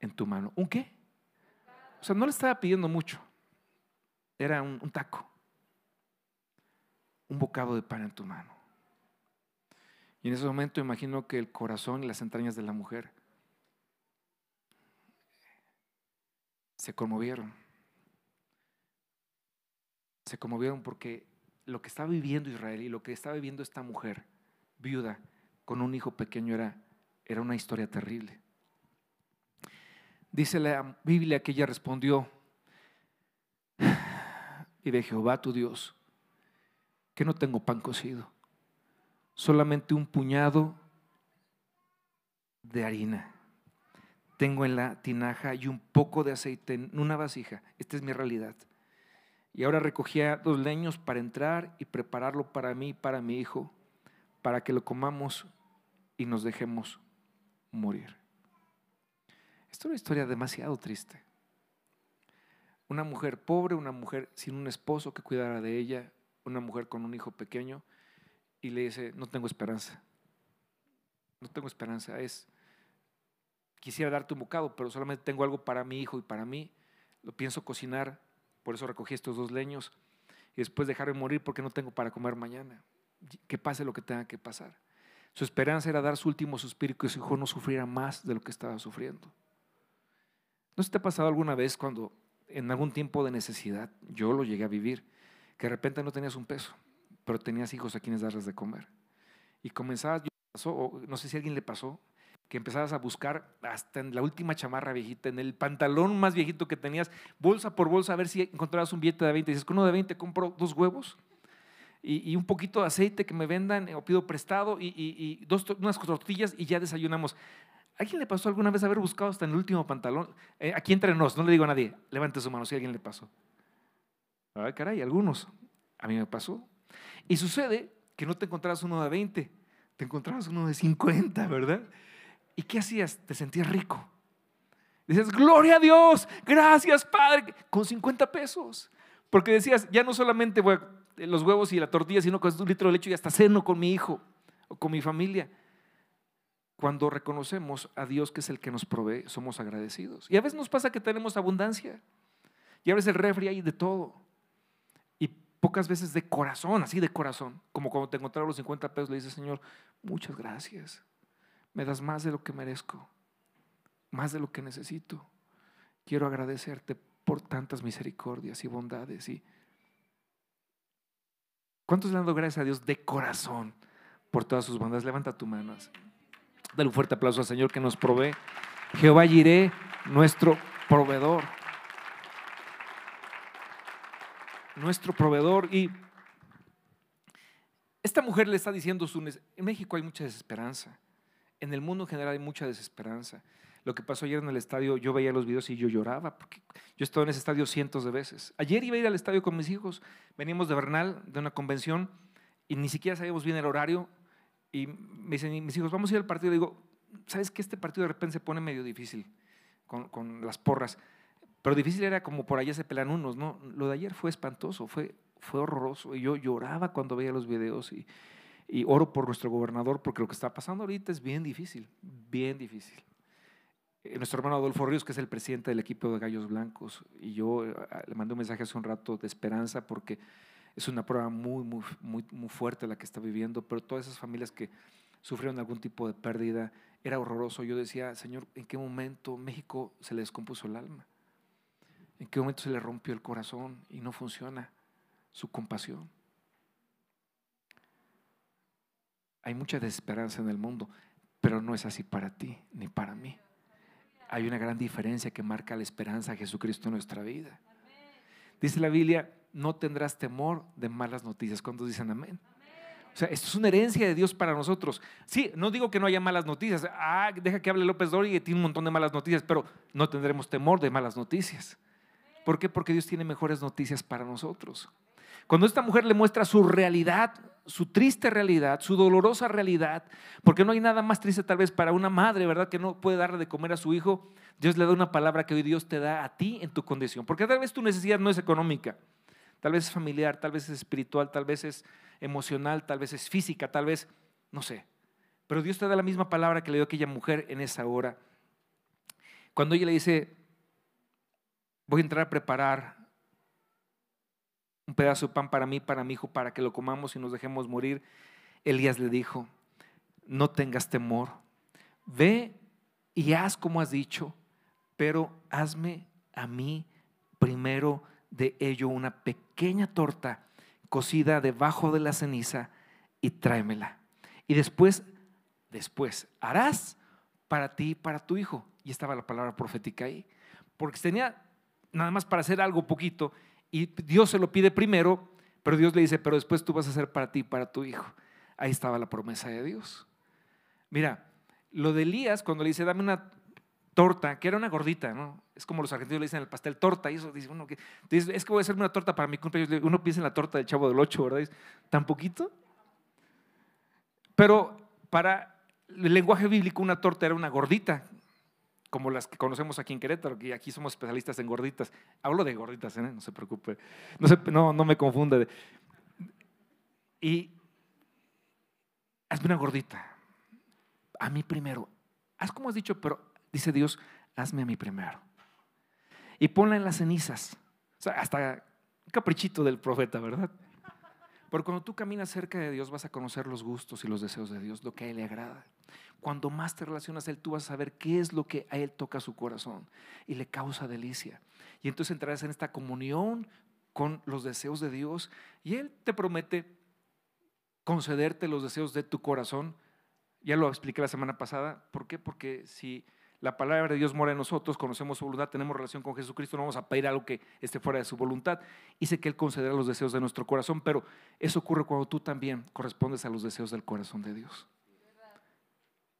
[SPEAKER 2] en tu mano. ¿Un qué? O sea, no le estaba pidiendo mucho, era un, un taco, un bocado de pan en tu mano. Y en ese momento imagino que el corazón y las entrañas de la mujer se conmovieron. Se conmovieron porque lo que estaba viviendo Israel y lo que estaba viviendo esta mujer viuda con un hijo pequeño era, era una historia terrible. Dice la Biblia que ella respondió, y de Jehová tu Dios, que no tengo pan cocido solamente un puñado de harina. Tengo en la tinaja y un poco de aceite en una vasija. Esta es mi realidad. Y ahora recogía dos leños para entrar y prepararlo para mí y para mi hijo, para que lo comamos y nos dejemos morir. Esta es una historia demasiado triste. Una mujer pobre, una mujer sin un esposo que cuidara de ella, una mujer con un hijo pequeño y le dice, no tengo esperanza. No tengo esperanza. Es, quisiera darte un bocado, pero solamente tengo algo para mi hijo y para mí. lo pienso cocinar, por eso recogí estos dos leños y después dejarme morir porque no tengo para comer mañana. Que pase lo que tenga que pasar. Su esperanza era dar su último suspiro y que su hijo no sufriera más de lo que estaba sufriendo. ¿No se te ha pasado alguna vez cuando en algún tiempo de necesidad, yo lo llegué a vivir, que de repente no tenías un peso, pero tenías hijos a quienes darles de comer? Y comenzabas, yo pasó, o no sé si a alguien le pasó, que empezabas a buscar hasta en la última chamarra viejita, en el pantalón más viejito que tenías, bolsa por bolsa, a ver si encontrabas un billete de 20. Y dices, con uno de 20 compro dos huevos y, y un poquito de aceite que me vendan, o pido prestado, y, y- y dos, unas tortillas y ya desayunamos. ¿A quién le pasó alguna vez haber buscado hasta en el último pantalón? Eh, aquí entre nos, no le digo a nadie, levante su mano si a alguien le pasó. Ay, caray, algunos. A mí me pasó. Y sucede que no te encontrabas uno de 20, te encontrabas uno de 50, ¿verdad? ¿Y qué hacías? Te sentías rico. Dices, gloria a Dios, gracias Padre, con 50 pesos. Porque decías, ya no solamente a- los huevos y la tortilla, sino con un litro de leche y hasta ceno con mi hijo o con mi familia. Cuando reconocemos a Dios que es el que nos provee, somos agradecidos. Y a veces nos pasa que tenemos abundancia. Y abres el refri ahí de todo. Y pocas veces de corazón, así de corazón. Como cuando te encontraron los 50 pesos, le dices, Señor, muchas gracias. Me das más de lo que merezco, más de lo que necesito. Quiero agradecerte por tantas misericordias y bondades. Y ¿Cuántos le han dado gracias a Dios de corazón por todas sus bondades? Levanta tu mano. Dale un fuerte aplauso al Señor que nos provee. Jehová Jiré, nuestro proveedor. Nuestro proveedor. Y esta mujer le está diciendo su... En México hay mucha desesperanza. En el mundo en general hay mucha desesperanza. Lo que pasó ayer en el estadio, yo veía los videos y yo lloraba, porque yo he estado en ese estadio cientos de veces. Ayer iba a ir al estadio con mis hijos, veníamos de Bernal, de una convención, y ni siquiera sabíamos bien el horario, y me dicen mis hijos, vamos a ir al partido. Y digo, ¿sabes que Este partido de repente se pone medio difícil con, con las porras. Pero difícil era como por allá se pelan unos, ¿no? Lo de ayer fue espantoso, fue, fue horroroso. Y yo lloraba cuando veía los videos y, y oro por nuestro gobernador porque lo que está pasando ahorita es bien difícil, bien difícil. Eh, Nuestro hermano Adolfo Ríos, que es el presidente del equipo de Gallos Blancos, y yo eh, le mandé un mensaje hace un rato de esperanza porque es una prueba muy, muy, muy, muy fuerte la que está viviendo, pero todas esas familias que sufrieron algún tipo de pérdida, era horroroso. Yo decía, Señor, ¿en qué momento México se le descompuso el alma? ¿En qué momento se le rompió el corazón y no funciona su compasión? Hay mucha desesperanza en el mundo, pero no es así para ti ni para mí. Hay una gran diferencia que marca la esperanza de Jesucristo en nuestra vida. Dice la Biblia, no tendrás temor de malas noticias. ¿Cuántos dicen amén? O sea, esto es una herencia de Dios para nosotros. Sí, no digo que no haya malas noticias. Ah, deja que hable López Dori y tiene un montón de malas noticias, pero no tendremos temor de malas noticias. ¿Por qué? Porque Dios tiene mejores noticias para nosotros. Cuando esta mujer le muestra su realidad, su triste realidad, su dolorosa realidad, porque no hay nada más triste tal vez para una madre, ¿verdad? Que no puede darle de comer a su hijo, Dios le da una palabra que hoy Dios te da a ti en tu condición. Porque tal vez tu necesidad no es económica, tal vez es familiar, tal vez es espiritual, tal vez es emocional, tal vez es física, tal vez, no sé. Pero Dios te da la misma palabra que le dio a aquella mujer en esa hora. Cuando ella le dice, voy a entrar a preparar un pedazo de pan para mí, para mi hijo, para que lo comamos y nos dejemos morir. Elías le dijo, no tengas temor, ve y haz como has dicho, pero hazme a mí primero de ello una pequeña torta cocida debajo de la ceniza y tráemela. Y después, después, harás para ti y para tu hijo. Y estaba la palabra profética ahí. Porque tenía nada más para hacer algo poquito y Dios se lo pide primero, pero Dios le dice, pero después tú vas a hacer para ti para tu hijo. Ahí estaba la promesa de Dios. Mira, lo de Elías, cuando le dice, dame una torta, que era una gordita, ¿no? Es como los argentinos le dicen el pastel torta, y eso dice uno que, dice, es que voy a hacerme una torta para mi cumpleaños. Uno piensa en la torta del chavo del 8, ¿verdad? Dice, ¿Tan poquito? Pero para el lenguaje bíblico, una torta era una gordita, como las que conocemos aquí en Querétaro, que aquí somos especialistas en gorditas. Hablo de gorditas, ¿eh? no se preocupe. No, no, me confunde. Y hazme una gordita. A mí primero. Haz como has dicho, pero dice Dios, hazme a mí primero. y ponla en las cenizas. O sea, hasta un caprichito del profeta, ¿verdad? Porque cuando tú caminas cerca de Dios vas a conocer los gustos y los deseos de Dios, lo que a Él le agrada. Cuando más te relacionas a Él, tú vas a saber qué es lo que a Él toca su corazón y le causa delicia. Y entonces entrarás en esta comunión con los deseos de Dios y Él te promete concederte los deseos de tu corazón. Ya lo expliqué la semana pasada. ¿Por qué? Porque si la palabra de Dios mora en nosotros, conocemos su voluntad, tenemos relación con Jesucristo, no vamos a pedir algo que esté fuera de su voluntad. Y sé que Él concederá los deseos de nuestro corazón, pero eso ocurre cuando tú también correspondes a los deseos del corazón de Dios.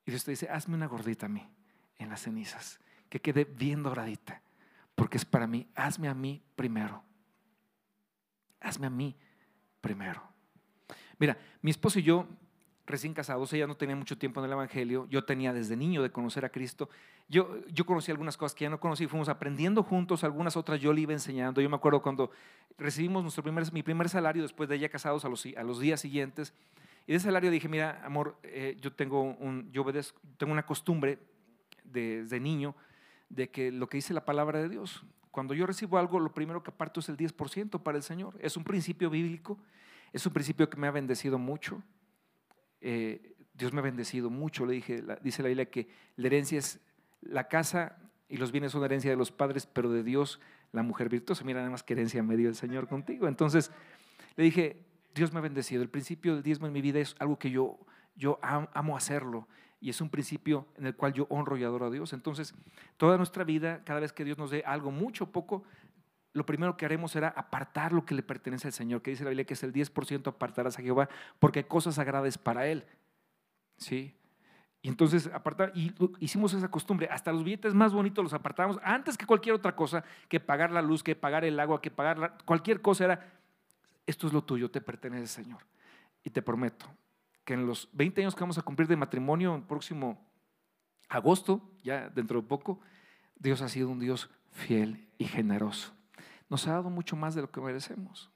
[SPEAKER 2] Y Dios te dice, hazme una gordita a mí en las cenizas, que quede bien doradita, porque es para mí, hazme a mí primero. Hazme a mí primero. Mira, mi esposo y yo recién casados, ella no tenía mucho tiempo en el Evangelio, yo tenía desde niño de conocer a Cristo, yo, yo conocí algunas cosas que ella no conocí, fuimos aprendiendo juntos, algunas otras yo le iba enseñando, yo me acuerdo cuando recibimos nuestro primer, mi primer salario después de ella casados a los, a los días siguientes, y de ese salario dije, mira, amor, eh, yo, tengo, un, yo tengo una costumbre desde niño de que lo que dice la palabra de Dios, cuando yo recibo algo, lo primero que aparto es el 10% para el Señor. Es un principio bíblico, es un principio que me ha bendecido mucho. Eh, Dios me ha bendecido mucho, le dije, dice la Biblia que la herencia es la casa y los bienes son herencia de los padres, pero de Dios la mujer virtuosa. Mira, además que herencia me dio el Señor contigo. Entonces le dije, Dios me ha bendecido. El principio del diezmo en mi vida es algo que yo, yo amo hacerlo y es un principio en el cual yo honro y adoro a Dios. Entonces, toda nuestra vida, cada vez que Dios nos dé algo, mucho o poco, lo primero que haremos será apartar lo que le pertenece al Señor, que dice la Biblia que es el 10% apartarás a Jehová, porque cosas sagradas para Él. ¿Sí? Y entonces apartar, y hicimos esa costumbre, hasta los billetes más bonitos los apartamos antes que cualquier otra cosa, que pagar la luz, que pagar el agua, que pagar cualquier cosa era, esto es lo tuyo, te pertenece Señor. Y te prometo que en los 20 años que vamos a cumplir de matrimonio, en próximo agosto, ya dentro de poco, Dios ha sido un Dios fiel y generoso nos ha dado mucho más de lo que merecemos.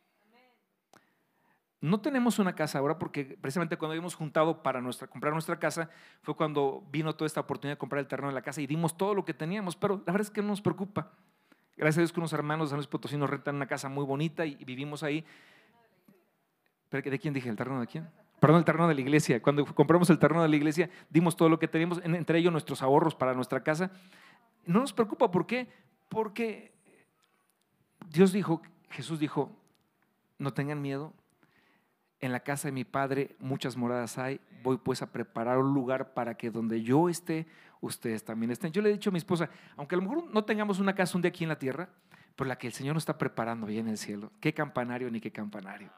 [SPEAKER 2] No tenemos una casa ahora porque precisamente cuando habíamos juntado para comprar nuestra casa fue cuando vino toda esta oportunidad de comprar el terreno de la casa y dimos todo lo que teníamos, pero la verdad es que no nos preocupa. Gracias a Dios que unos hermanos de San Luis Potosí nos rentan una casa muy bonita y, vivimos ahí. ¿Pero ¿De quién dije? ¿El terreno de quién? Perdón, el terreno de la iglesia. Cuando compramos el terreno de la iglesia, dimos todo lo que teníamos, entre ellos nuestros ahorros para nuestra casa. No nos preocupa, ¿por qué? Porque Dios dijo, Jesús dijo, no tengan miedo, en la casa de mi Padre muchas moradas hay, voy pues a preparar un lugar para que donde yo esté, ustedes también estén. Yo le he dicho a mi esposa, aunque a lo mejor no tengamos una casa un día aquí en la tierra, pero la que el Señor nos está preparando ahí en el cielo, qué campanario ni qué campanario.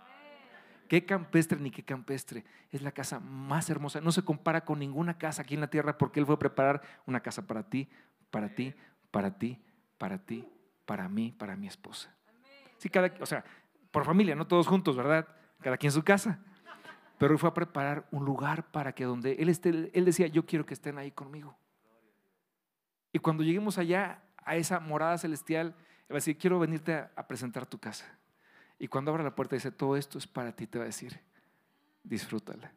[SPEAKER 2] Qué campestre ni qué campestre. Es la casa más hermosa. No se compara con ninguna casa aquí en la tierra porque Él fue a preparar una casa para ti, para ti, para ti, para ti, para mí, para mi esposa. Sí, cada, o sea, por familia, no todos juntos, ¿verdad? Cada quien en su casa. Pero él fue a preparar un lugar para que donde él esté, él decía, yo quiero que estén ahí conmigo. Y cuando lleguemos allá, a esa morada celestial, él va a decir, quiero venirte a, presentar tu casa. Y cuando abra la puerta dice, todo esto es para ti, te va a decir, disfrútala.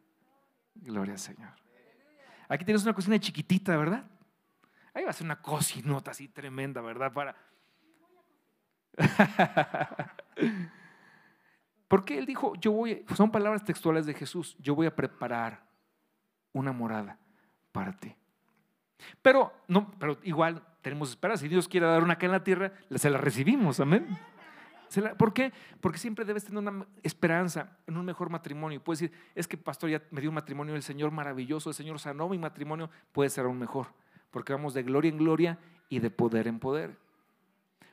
[SPEAKER 2] Gloria al Señor. Aquí tienes una cocina chiquitita, ¿verdad? Ahí va a ser una cocinota así tremenda, ¿verdad? Para, Porque él dijo, yo voy, son palabras textuales de Jesús, yo voy a preparar una morada para ti. Pero, no, pero igual tenemos esperanza. Si Dios quiere dar una acá en la tierra, se la recibimos, amén. ¿Por qué? Porque siempre debes tener una esperanza en un mejor matrimonio. Puedes decir, es que pastor ya me dio un matrimonio, el Señor maravilloso, el Señor sanó mi matrimonio, puede ser aún mejor. Porque vamos de gloria en gloria y de poder en poder.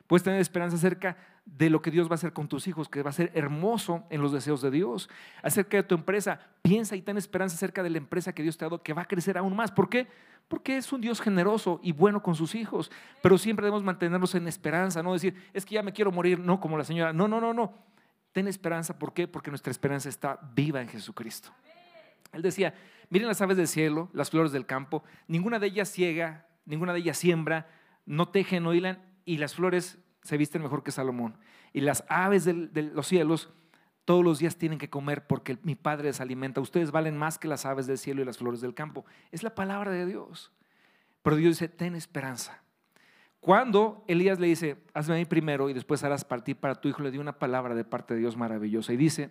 [SPEAKER 2] Puedes tener esperanza acerca de lo que Dios va a hacer con tus hijos, que va a ser hermoso en los deseos de Dios. Acerca de tu empresa, piensa y ten esperanza acerca de la empresa que Dios te ha dado, que va a crecer aún más. ¿Por qué? Porque es un Dios generoso y bueno con sus hijos. Pero siempre debemos mantenernos en esperanza, no decir, es que ya me quiero morir, no como la señora. No, no, no, no. Ten esperanza. ¿Por qué? Porque nuestra esperanza está viva en Jesucristo. Él decía, miren las aves del cielo, las flores del campo, ninguna de ellas ciega, ninguna de ellas siembra, no tejen, no hilan y las flores se visten mejor que Salomón. Y las aves de los cielos todos los días tienen que comer porque mi Padre les alimenta. Ustedes valen más que las aves del cielo y las flores del campo. Es la palabra de Dios. Pero Dios dice, ten esperanza. Cuando Elías le dice, hazme a mí primero y después harás partir para tu hijo, le dio una palabra de parte de Dios maravillosa y dice,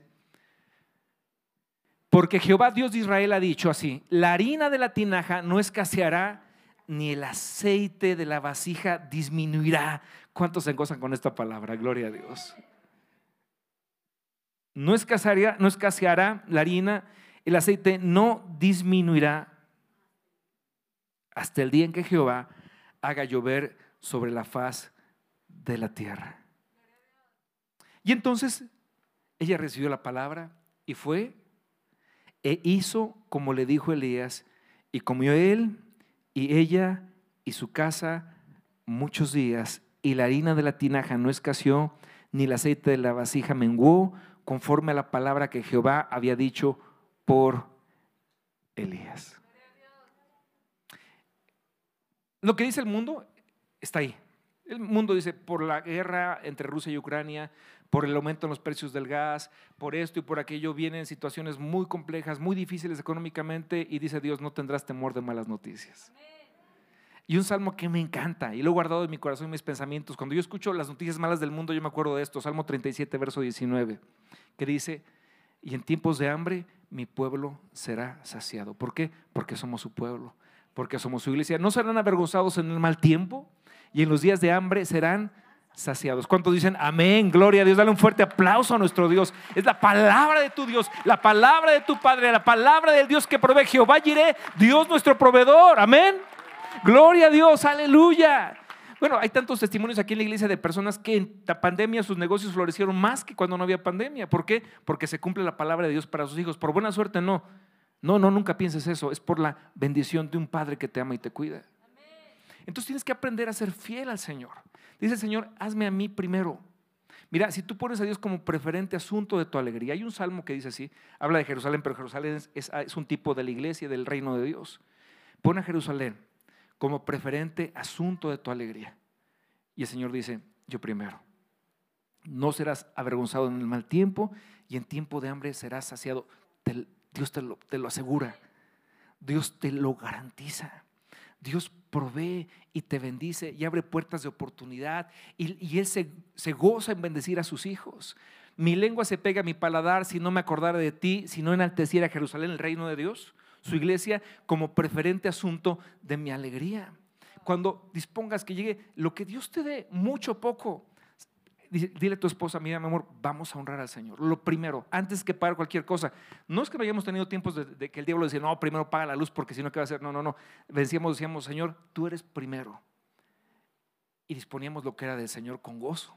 [SPEAKER 2] porque Jehová Dios de Israel ha dicho así, la harina de la tinaja no escaseará ni el aceite de la vasija disminuirá. ¿Cuántos se gozan con esta palabra? Gloria a Dios. No escaseará, no escaseará la harina, el aceite no disminuirá hasta el día en que Jehová haga llover sobre la faz de la tierra. Y entonces ella recibió la palabra y fue e hizo como le dijo Elías y comió él y ella y su casa muchos días y la harina de la tinaja no escaseó ni el aceite de la vasija menguó conforme a la palabra que Jehová había dicho por Elías. Lo que dice el mundo está ahí. El mundo dice, por la guerra entre Rusia y Ucrania, por el aumento en los precios del gas, por esto y por aquello, vienen situaciones muy complejas, muy difíciles económicamente, y dice Dios, no tendrás temor de malas noticias. Y un salmo que me encanta, y lo he guardado en mi corazón y mis pensamientos. Cuando yo escucho las noticias malas del mundo, yo me acuerdo de esto, Salmo 37, verso 19, que dice, y en tiempos de hambre mi pueblo será saciado. ¿Por qué? Porque somos su pueblo, porque somos su iglesia. No serán avergonzados en el mal tiempo, y en los días de hambre serán saciados. ¿Cuántos dicen amén? Gloria a Dios. Dale un fuerte aplauso a nuestro Dios. Es la palabra de tu Dios, la palabra de tu Padre, la palabra del Dios que provee. Jehová iré, Dios nuestro proveedor. Amén. Gloria a Dios, aleluya. Bueno, hay tantos testimonios aquí en la iglesia de personas que en la pandemia sus negocios florecieron más que cuando no había pandemia. ¿Por qué? Porque se cumple la palabra de Dios para sus hijos. Por buena suerte, no. No, no, nunca pienses eso. Es por la bendición de un Padre que te ama y te cuida. Entonces tienes que aprender a ser fiel al Señor. Dice el Señor, hazme a mí primero. Mira, si tú pones a Dios como preferente asunto de tu alegría, hay un salmo que dice así, habla de Jerusalén, pero Jerusalén es, un tipo de la iglesia, del reino de Dios. Pon a Jerusalén como preferente asunto de tu alegría. Y el Señor dice, yo primero. No serás avergonzado en el mal tiempo y en tiempo de hambre serás saciado. Dios te lo asegura. Dios te lo garantiza. Dios provee y te bendice y abre puertas de oportunidad y, Él se, se, goza en bendecir a sus hijos. Mi lengua se pega a mi paladar si no me acordara de ti, si no enalteciera Jerusalén, el reino de Dios, su iglesia, como preferente asunto de mi alegría. Cuando dispongas que llegue lo que Dios te dé, mucho poco, dile a tu esposa, mira, mi amor, vamos a honrar al Señor. Lo primero, antes que pagar cualquier cosa. No es que no hayamos tenido tiempos de, que el diablo decía, no, primero paga la luz porque si no, ¿qué va a hacer? No, no, no. Vencíamos, decíamos, Señor, tú eres primero. Y disponíamos lo que era del Señor con gozo.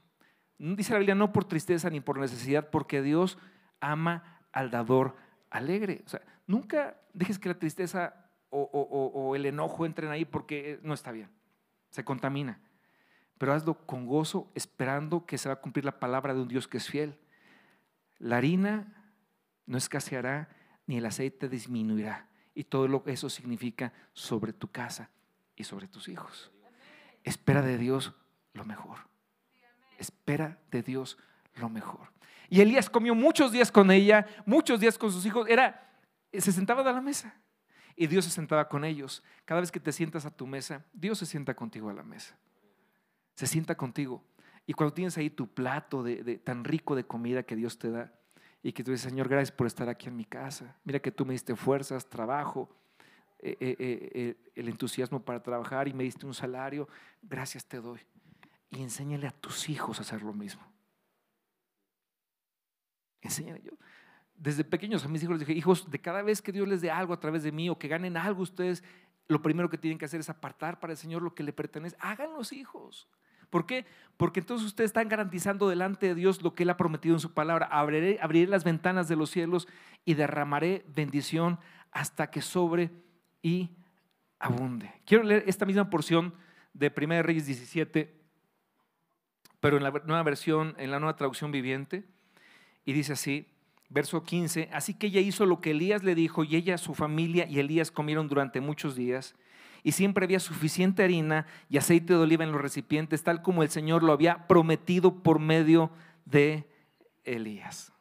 [SPEAKER 2] Dice la Biblia, no por tristeza ni por necesidad, porque Dios ama al dador alegre. O sea, nunca dejes que la tristeza o el enojo entren ahí porque no está bien. Se contamina pero hazlo con gozo, esperando que se va a cumplir la palabra de un Dios que es fiel. La harina no escaseará, ni el aceite disminuirá. Y todo lo que eso significa sobre tu casa y sobre tus hijos. Espera de Dios lo mejor. Espera de Dios lo mejor. Y Elías comió muchos días con ella, muchos días con sus hijos. Era, se sentaba a la mesa y Dios se sentaba con ellos. Cada vez que te sientas a tu mesa, Dios se sienta contigo a la mesa se sienta contigo. Y cuando tienes ahí tu plato de, tan rico de comida que Dios te da, y que tú dices, Señor, gracias por estar aquí en mi casa. Mira que tú me diste fuerzas, trabajo, eh, eh, eh, el entusiasmo para trabajar y me diste un salario. Gracias te doy. Y enséñale a tus hijos a hacer lo mismo. Enséñale yo. Desde pequeños a mis hijos les dije, hijos, de cada vez que Dios les dé algo a través de mí o que ganen algo ustedes, lo primero que tienen que hacer es apartar para el Señor lo que le pertenece. Hagan los hijos. ¿Por qué? Porque entonces ustedes están garantizando delante de Dios lo que Él ha prometido en su palabra. Abriré, abriré las ventanas de los cielos y derramaré bendición hasta que sobre y abunde. Quiero leer esta misma porción de 1 Reyes 17, pero en la nueva versión, en la nueva traducción viviente, y dice así, verso 15, así que ella hizo lo que Elías le dijo y ella, su familia y Elías comieron durante muchos días y siempre había suficiente harina y aceite de oliva en los recipientes, tal como el Señor lo había prometido por medio de Elías.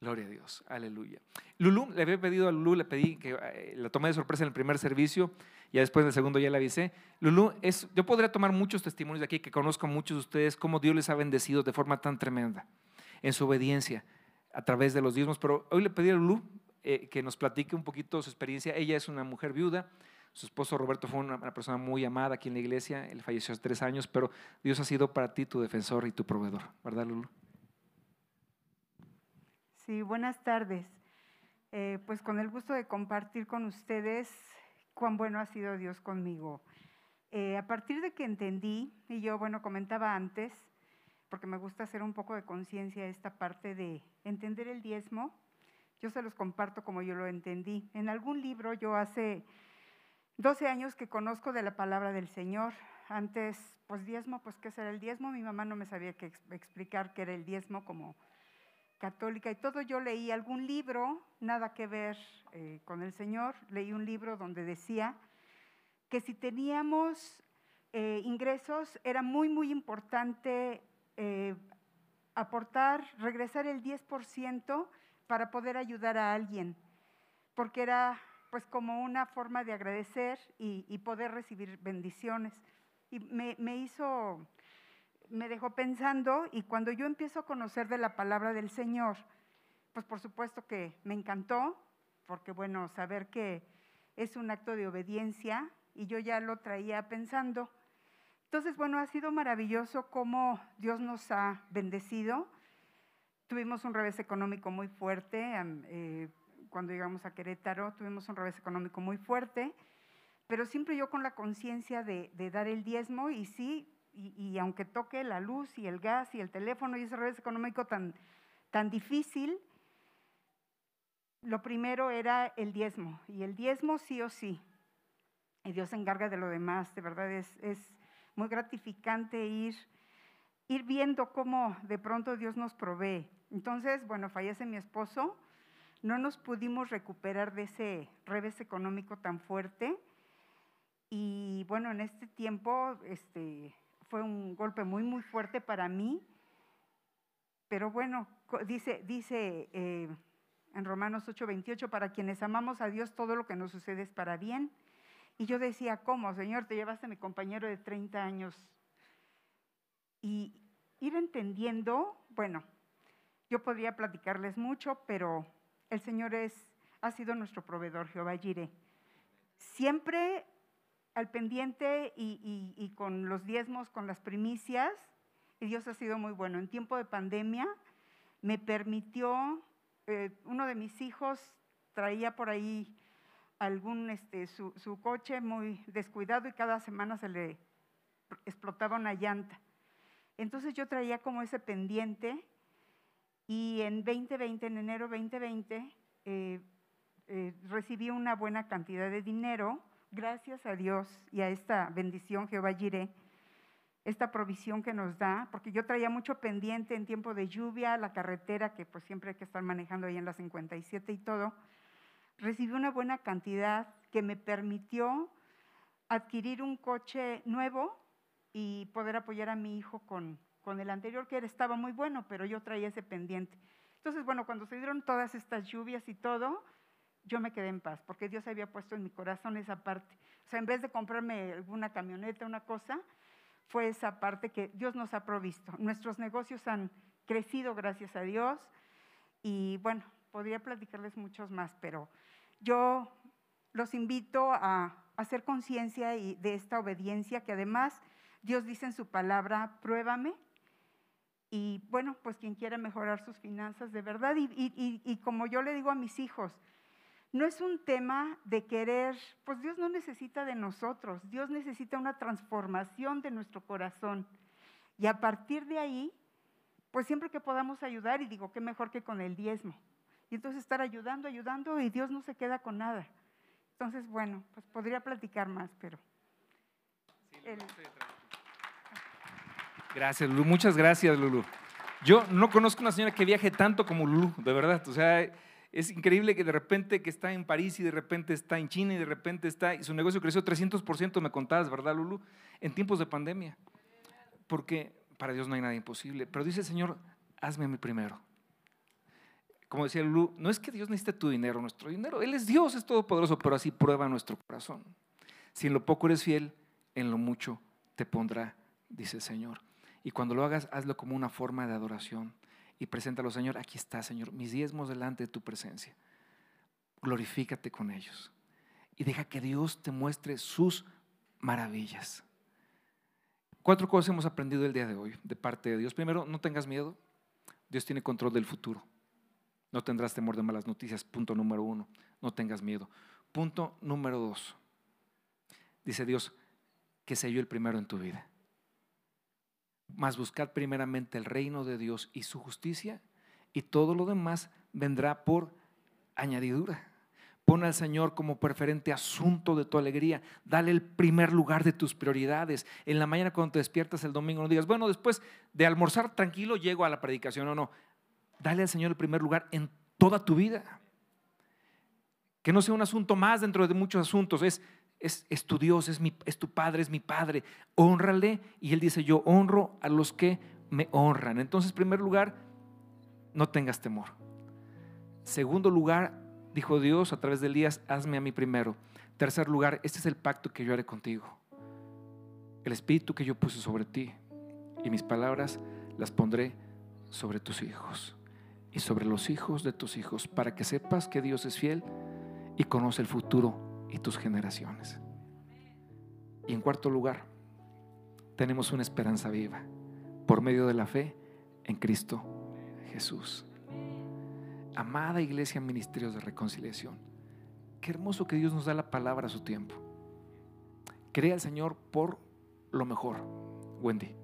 [SPEAKER 2] Gloria a Dios, aleluya. Lulú, le había pedido a Lulú, le pedí que eh, la tomé de sorpresa en el primer servicio, ya después en el segundo ya la avisé. Lulú, yo podría tomar muchos testimonios de aquí, que conozco muchos de ustedes, cómo Dios les ha bendecido de forma tan tremenda en su obediencia a través de los diezmos, pero hoy le pedí a Lulú eh, que nos platique un poquito su experiencia. Ella es una mujer viuda, su esposo Roberto fue una, persona muy amada aquí en la iglesia, él falleció hace tres años, pero Dios ha sido para ti tu defensor y tu proveedor, ¿verdad Lulú?
[SPEAKER 6] Sí, buenas tardes. Eh, pues con el gusto de compartir con ustedes cuán bueno ha sido Dios conmigo. Eh, a partir de que entendí, y yo, bueno, comentaba antes, porque me gusta hacer un poco de conciencia esta parte de entender el diezmo, yo se los comparto como yo lo entendí. En algún libro, yo hace 12 años que conozco de la palabra del Señor. Antes, pues diezmo, pues ¿qué será el diezmo? Mi mamá no me sabía que ex- explicar qué era el diezmo como católica y todo. Yo leí algún libro, nada que ver eh, con el Señor, leí un libro donde decía que si teníamos eh, ingresos era muy, muy importante eh, aportar, regresar el 10% para poder ayudar a alguien, porque era pues como una forma de agradecer y, poder recibir bendiciones. Y me, me hizo, me dejó pensando y cuando yo empiezo a conocer de la palabra del Señor, pues por supuesto que me encantó, porque bueno, saber que es un acto de obediencia y yo ya lo traía pensando. Entonces, bueno, ha sido maravilloso cómo Dios nos ha bendecido. Tuvimos un revés económico muy fuerte. eh, cuando llegamos a Querétaro, tuvimos un revés económico muy fuerte, pero siempre yo con la conciencia de, de dar el diezmo y sí, y, y aunque toque la luz y el gas y el teléfono y ese revés económico tan, tan difícil, lo primero era el diezmo, y el diezmo sí o sí. Y Dios se encarga de lo demás, de verdad es, es muy gratificante ir, ir viendo cómo de pronto Dios nos provee. Entonces, bueno, fallece mi esposo, no nos pudimos recuperar de ese revés económico tan fuerte. Y bueno, en este tiempo este, fue un golpe muy, muy fuerte para mí. Pero bueno, dice, dice eh, en Romanos 8:28, para quienes amamos a Dios, todo lo que nos sucede es para bien. Y yo decía, ¿cómo, Señor? Te llevaste a mi compañero de 30 años. Y ir entendiendo, bueno, yo podría platicarles mucho, pero el Señor es, ha sido nuestro proveedor, Jehová Jireh. Siempre al pendiente y, con los diezmos, con las primicias, y Dios ha sido muy bueno. En tiempo de pandemia me permitió, eh, uno de mis hijos traía por ahí algún, este, su coche muy descuidado y cada semana se le explotaba una llanta. Entonces yo traía como ese pendiente y en 2020, en enero 2020, eh, eh, recibí una buena cantidad de dinero, gracias a Dios y a esta bendición Jehová Jireh, esta provisión que nos da, porque yo traía mucho pendiente en tiempo de lluvia, la carretera, que pues siempre hay que estar manejando ahí en la 57 y todo, recibí una buena cantidad que me permitió adquirir un coche nuevo y poder apoyar a mi hijo con, con el anterior, que estaba muy bueno, pero yo traía ese pendiente. Entonces, bueno, cuando se dieron todas estas lluvias y todo, yo me quedé en paz, porque Dios había puesto en mi corazón esa parte. O sea, en vez de comprarme alguna camioneta, una cosa, fue esa parte que Dios nos ha provisto. Nuestros negocios han crecido, gracias a Dios, y bueno, podría platicarles muchos más, pero yo los invito a hacer conciencia de esta obediencia que además Dios dice en su palabra, pruébame. Y bueno, pues quien quiera mejorar sus finanzas de verdad. Y, y- y- como yo le digo a mis hijos, no es un tema de querer, pues Dios no necesita de nosotros, Dios necesita una transformación de nuestro corazón. Y a partir de ahí, pues siempre que podamos ayudar, y digo, qué mejor que con el diezmo. Y entonces estar ayudando, ayudando, y Dios no se queda con nada. Entonces, bueno, pues podría platicar más, pero... el-
[SPEAKER 2] Gracias, Lulu. Muchas gracias, Lulu. Yo no conozco una señora que viaje tanto como Lulu, de verdad. O sea, es increíble que de repente que está en París y de repente está en China y de repente está, y su negocio creció 300%, me contabas, ¿verdad, Lulu? En tiempos de pandemia. Porque para Dios no hay nada imposible. Pero dice el Señor, hazme a mí primero. como decía Lulu, no es que Dios necesite tu dinero, nuestro dinero. Él es Dios, es todopoderoso, pero así prueba nuestro corazón. Si en lo poco eres fiel, en lo mucho te pondrá, dice el Señor. Y cuando lo hagas, hazlo como una forma de adoración. Y preséntalo, Señor, aquí está, Señor, mis diezmos delante de tu presencia. Glorifícate con ellos. Y deja que Dios te muestre sus maravillas. Cuatro cosas hemos aprendido el día de hoy de parte de Dios. Primero, no tengas miedo. Dios tiene control del futuro. No tendrás temor de malas noticias. Punto número uno. No tengas miedo. Punto número dos. Dice Dios que yo el primero en tu vida. Mas buscad primeramente el reino de Dios y su justicia y todo lo demás vendrá por añadidura. Pon al Señor como preferente asunto de tu alegría. Dale el primer lugar de tus prioridades. En la mañana cuando te despiertas el domingo no digas, bueno, después de almorzar tranquilo llego a la predicación. No, no. Dale al Señor el primer lugar en toda tu vida. Que no sea un asunto más dentro de muchos asuntos. Es, es, es tu Dios, es, mi, es tu Padre, es mi Padre. Honrale. Y Él dice, yo honro a los que me honran. Entonces, en primer lugar, no tengas temor. Segundo lugar, dijo Dios a través de Elías, hazme a mí primero. Tercer lugar, este es el pacto que yo haré contigo. El espíritu que yo puse sobre ti y mis palabras las pondré sobre tus hijos y sobre los hijos de tus hijos, para que sepas que Dios es fiel y conoce el futuro y tus generaciones. Y en cuarto lugar, tenemos una esperanza viva por medio de la fe en Cristo Jesús. Amada Iglesia Ministerios de Reconciliación, qué hermoso que Dios nos da la palabra a su tiempo. Crea al Señor por lo mejor, Wendy.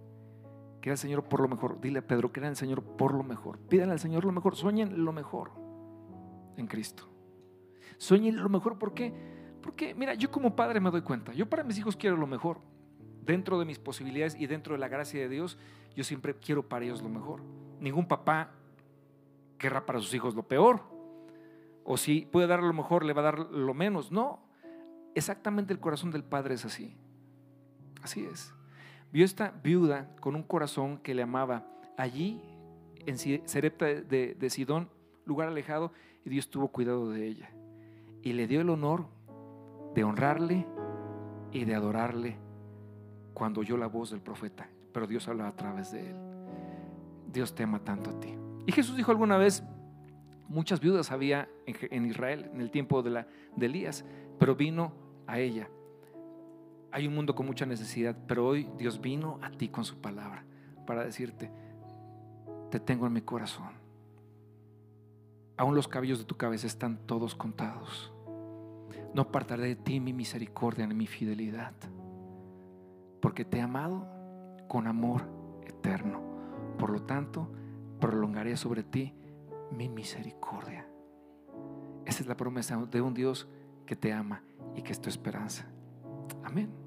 [SPEAKER 2] Crea al Señor por lo mejor. Dile a Pedro, crea al Señor por lo mejor. Pídanle al Señor lo mejor. Sueñen lo mejor en Cristo. Sueñen lo mejor. ¿Por qué? Porque, mira, yo como padre me doy cuenta. Yo para mis hijos quiero lo mejor. Dentro de mis posibilidades y dentro de la gracia de Dios, yo siempre quiero para ellos lo mejor. Ningún papá querrá para sus hijos lo peor. O si puede dar lo mejor, le va a dar lo menos. No, exactamente el corazón del Padre es así. Así es. Vio esta viuda con un corazón que le amaba allí en Serepta de, de Sidón, lugar alejado, y Dios tuvo cuidado de ella. Y le dio el honor de honrarle y de adorarle cuando oyó la voz del profeta. Pero Dios hablaba a través de él. Dios te ama tanto a ti. Y Jesús dijo alguna vez, muchas viudas había en Israel en el tiempo de, la, de Elías, pero vino a ella. Hay un mundo con mucha necesidad, pero hoy Dios vino a ti con su palabra para decirte, te tengo en mi corazón. Aún los cabellos de tu cabeza están todos contados. No apartaré de ti mi misericordia ni mi fidelidad, porque te he amado con amor eterno. Por lo tanto, prolongaré sobre ti mi misericordia. Esa es la promesa de un Dios que te ama y que es tu esperanza. Amén.